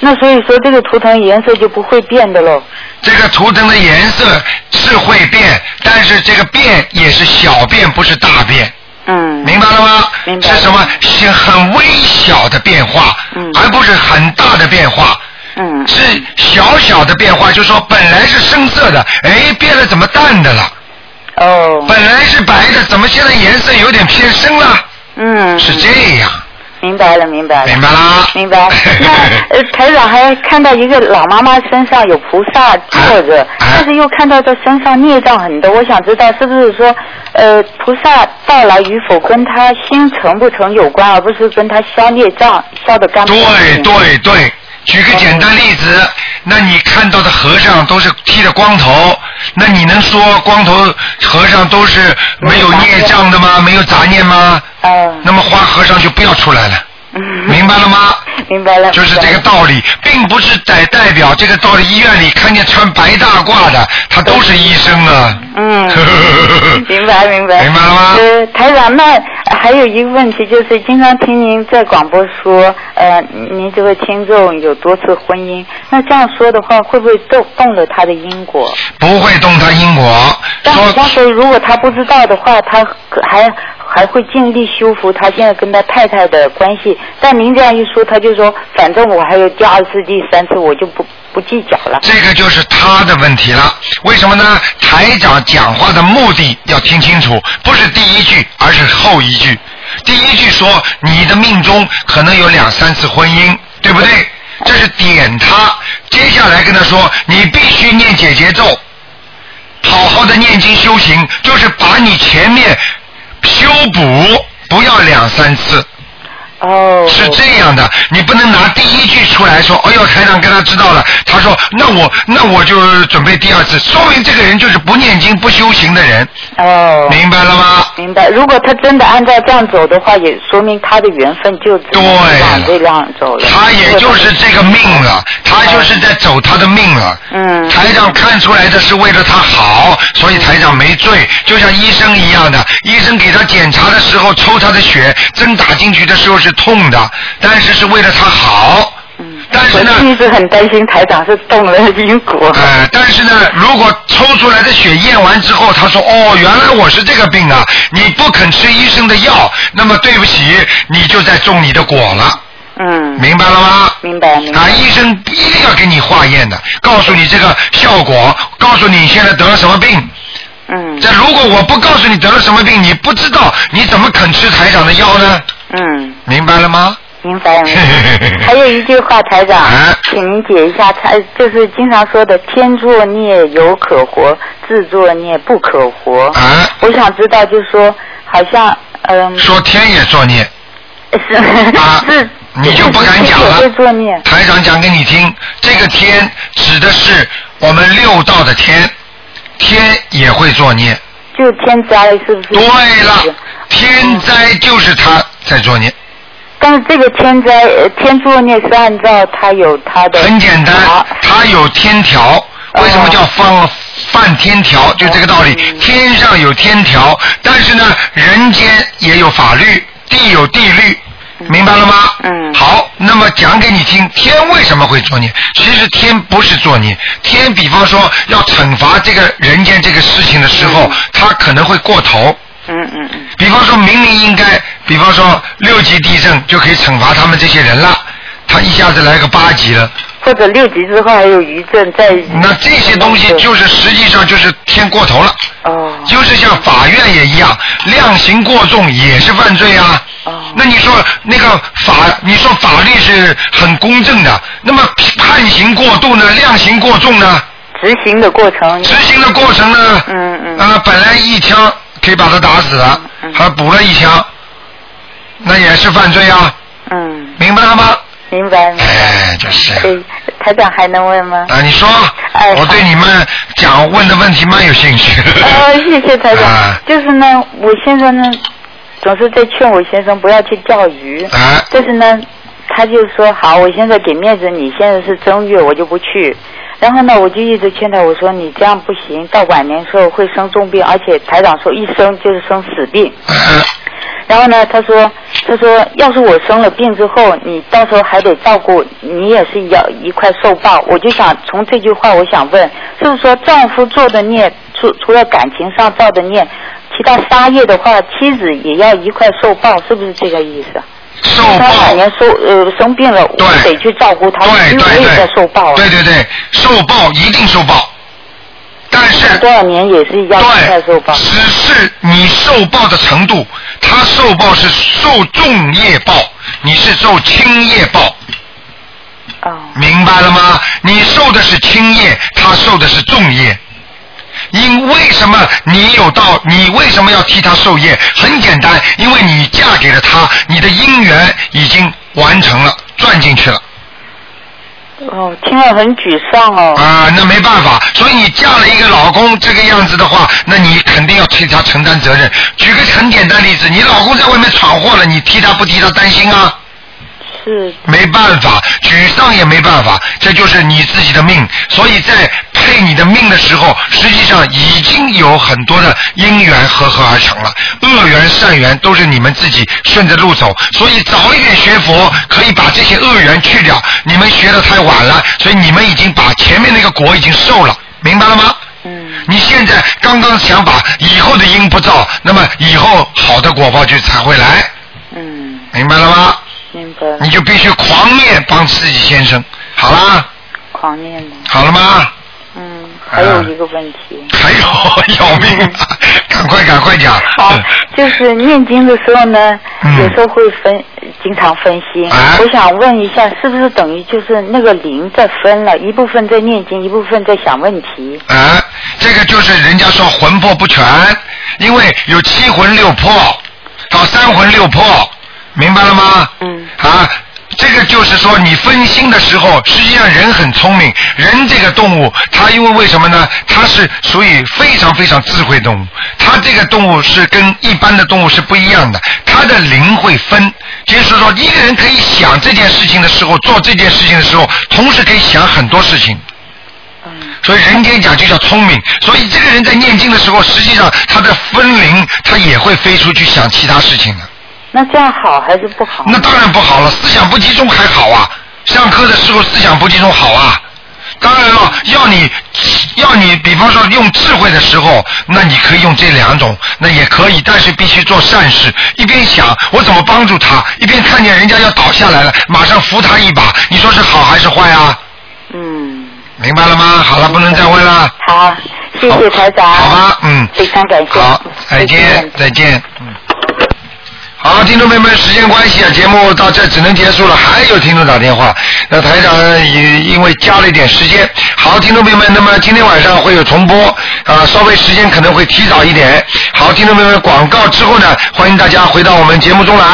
那所以说这个图腾颜色就不会变的喽。
这个图腾的颜色是会变，但是这个变也是小变，不是大变。
嗯。
明白了吗？明白。是什么？是很微小的变化，嗯，而不是很大的变化。
嗯。
是小小的变化，就是说本来是深色的，哎，变了怎么淡的了？
哦。
本来是白的，怎么现在颜色有点偏深了？
嗯。
是这样。
明白了，明白了。
明白啦。
明白。那呃，台长还看到一个老妈妈身上有菩萨坐着，但是又看到她身上孽障很多。我想知道是不是说，呃，菩萨到来与否跟她心诚不诚有关，而不是跟她消孽障消的干不干
对
净。
对对，举个简单例子，那你看到的和尚都是剃的光头，那你能说光头和尚都是没有孽障的吗？没有杂念吗？
嗯。
那么花和尚就不要出来了。明白了吗？
明白了。
就是这个道理，并不是在代表这个到了医院里看见穿白大褂的，他都是医生啊。
嗯，明白明白。
明白了吗？
呃，台长，那还有一个问题就是，经常听您在广播说，呃，您这位听众有多次婚姻，那这样说的话，会不会动动了他的因果？
不会动他因果。
但好像说，如果他不知道的话，他还还会尽力修复他现在跟他太太的关系。但您这样一说，他就说，反正我还有第二次、第三次，我就不不计较了。
这个就是他的问题了。为什么呢？台长讲话的目的要听清楚，不是第一句，而是后一句。第一句说你的命中可能有两三次婚姻，对不对？这是点他。接下来跟他说，你必须念解结咒，好好的念经修行，就是把你前面修补，不要两三次。
哦。
是这样的，你不能拿第一句出来说，哎呦，台长跟他知道了，他说那我那我就准备第二次，说明这个人就是不念经不修行的人。
哦。
明白了吗？
明白。如果他真的按照这样走的话，也说明他的缘分就只能往这样走了。
他也就是这个命了，他就是在走他的命了。
嗯。
台长看出来的是为了他好，所以台长没罪，就像医生一样的，医生给他检查的时候抽他的血，针打进去的时候是痛的，但是是为了他好。嗯但是呢，
一直很担心台长是动了因果。
呃，但是呢，如果抽出来的血验完之后，他说哦，原来我是这个病啊，你不肯吃医生的药，那么对不起，你就在种你的果了。
嗯。
明白了吗？
明白明白。
啊，医生一定要给你化验的，告诉你这个效果，告诉你现在得了什么病。
嗯。
这如果我不告诉你得了什么病，你不知道，你怎么肯吃台长的药呢？
嗯。
明白了吗？
明白了。还有一句话，台长，请您解一下，台就是经常说的“天作孽犹可活，自作孽不可活”。
啊。
我想知道，就是说，好像嗯。
说天也作孽。
是。
啊。
是。
你就不敢讲了。
会作孽。
台长讲给你听，这个天指的是我们六道的天，天也会作孽。
就天灾是不是？
对了，天灾就是他在作孽。
但是这个天灾，呃天作孽是按照他有他的。
很简单，他有天条。为什么叫放犯天条？就这个道理。天上有天条，但是呢，人间也有法律，地有地律，明白了吗？
嗯。
好，那么讲给你听，天为什么会作孽？其实天不是作孽，天比方说要惩罚这个人间这个事情的时候，他可能会过头。
嗯嗯嗯。
比方说明明应该，比方说六级地震就可以惩罚他们这些人了，他一下子来个八级了。
或者六级之后还有余震在。
那这些东西就是实际上就是天过头了。
哦。
就是像法院也一样，量刑过重也是犯罪啊。
哦。
那你说那个法，你说法律是很公正的，那么判刑过度呢？量刑过重呢？
执行的过程。
执行的过程呢？
嗯嗯。
啊，本来一枪可以把他打死了，还补了一枪，那也是犯罪啊。
嗯。
明白了吗？
明白。
哎，就是。
对，台长还能问吗？
啊，你说，
哎
我对你们讲问的问题蛮有兴趣。
呃，谢谢台长。
啊
就是呢，我现在呢，总是在劝我先生不要去钓鱼。
啊。
但是呢，他就说好，我现在给面子你，现在是正月，我就不去。然后呢，我就一直劝他，我说你这样不行，到晚年时候会生重病，而且台长说一生就是生死病。然后呢，他说，他说，要是我生了病之后，你到时候还得照顾，你也是要一块受报。我就想从这句话，我想问，是不是说丈夫做的孽，除除了感情上造的孽，其他杀业的话，妻子也要一块受报，是不是这个意思？
受
他晚年受呃生病了，我得去照顾他，因为我也在受报啊。
对对对，受报一定受报。但是
多少年也是要一块受报。
只是你受报的程度，他受报是受重业报，你是受轻业报。
哦。
明白了吗？你受的是轻业，他受的是重业。因为什么你有道？你为什么要替他受业？很简单，因为你嫁给了他，你的姻缘已经完成了，赚进去了。
哦，听了很沮丧哦。
啊，那没办法，所以你嫁了一个老公这个样子的话，那你肯定要替他承担责任。举个很简单例子，你老公在外面闯祸了，你替他不替他担心啊？
是。
没办法，沮丧也没办法，这就是你自己的命。所以在配你的命的时候，实际上已经有很多的因缘合合而成了，恶缘善缘都是你们自己顺着路走。所以早一点学佛，可以把这些恶缘去掉。你们学的太晚了，所以你们已经把前面那个果已经受了，明白了吗？
嗯。
你现在刚刚想把以后的因不造，那么以后好的果报就才会来。
嗯。
明白了吗？你就必须狂念帮自己先生，好啦，
狂念的。
好了吗？
嗯，还有一个问题。
还有 要命啊！赶快赶快讲。
好，就是念经的时候呢，
嗯
有时候会分，经常分心。
啊
我想问一下，是不是等于就是那个灵在分了，一部分在念经，一部分在想问题？
啊，这个就是人家说魂魄不全，因为有七魂六魄，到三魂六魄，明白了吗？嗯。啊。这个就是说，你分心的时候，实际上人很聪明。人这个动物，它因为为什么呢？它是属于非常非常智慧动物。它这个动物是跟一般的动物是不一样的，它的灵会分。就是说，一个人可以想这件事情的时候，做这件事情的时候，同时可以想很多事情。所以人间讲就叫聪明。所以这个人在念经的时候，实际上他的分灵，他也会飞出去想其他事情的。
那这样好还是不好？
那当然不好了，思想不集中还好啊。上课的时候思想不集中好啊。当然了，要你要你，比方说用智慧的时候，那你可以用这两种，那也可以，但是必须做善事，一边想我怎么帮助他，一边看见人家要倒下来了，马上扶他一把。你说是好还是坏啊？嗯。明白了吗？好了，不能再问了。
好，谢谢台长。
好吧，嗯。
非常感谢。
好，再见，再见，嗯。好，听众朋友们，时间关系啊，节目到这只能结束了。还有听众打电话，那台长也因为加了一点时间。好，听众朋友们，那么今天晚上会有重播啊，稍微时间可能会提早一点。好，听众朋友们，广告之后呢，欢迎大家回到我们节目中来。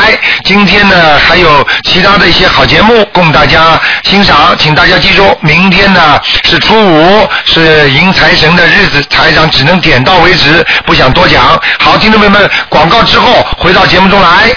今天呢，还有其他的一些好节目供大家欣赏，请大家记住，明天呢是初五，是迎财神的日子，财长只能点到为止，不想多讲。好，听众朋友们，广告之后回到节目中来。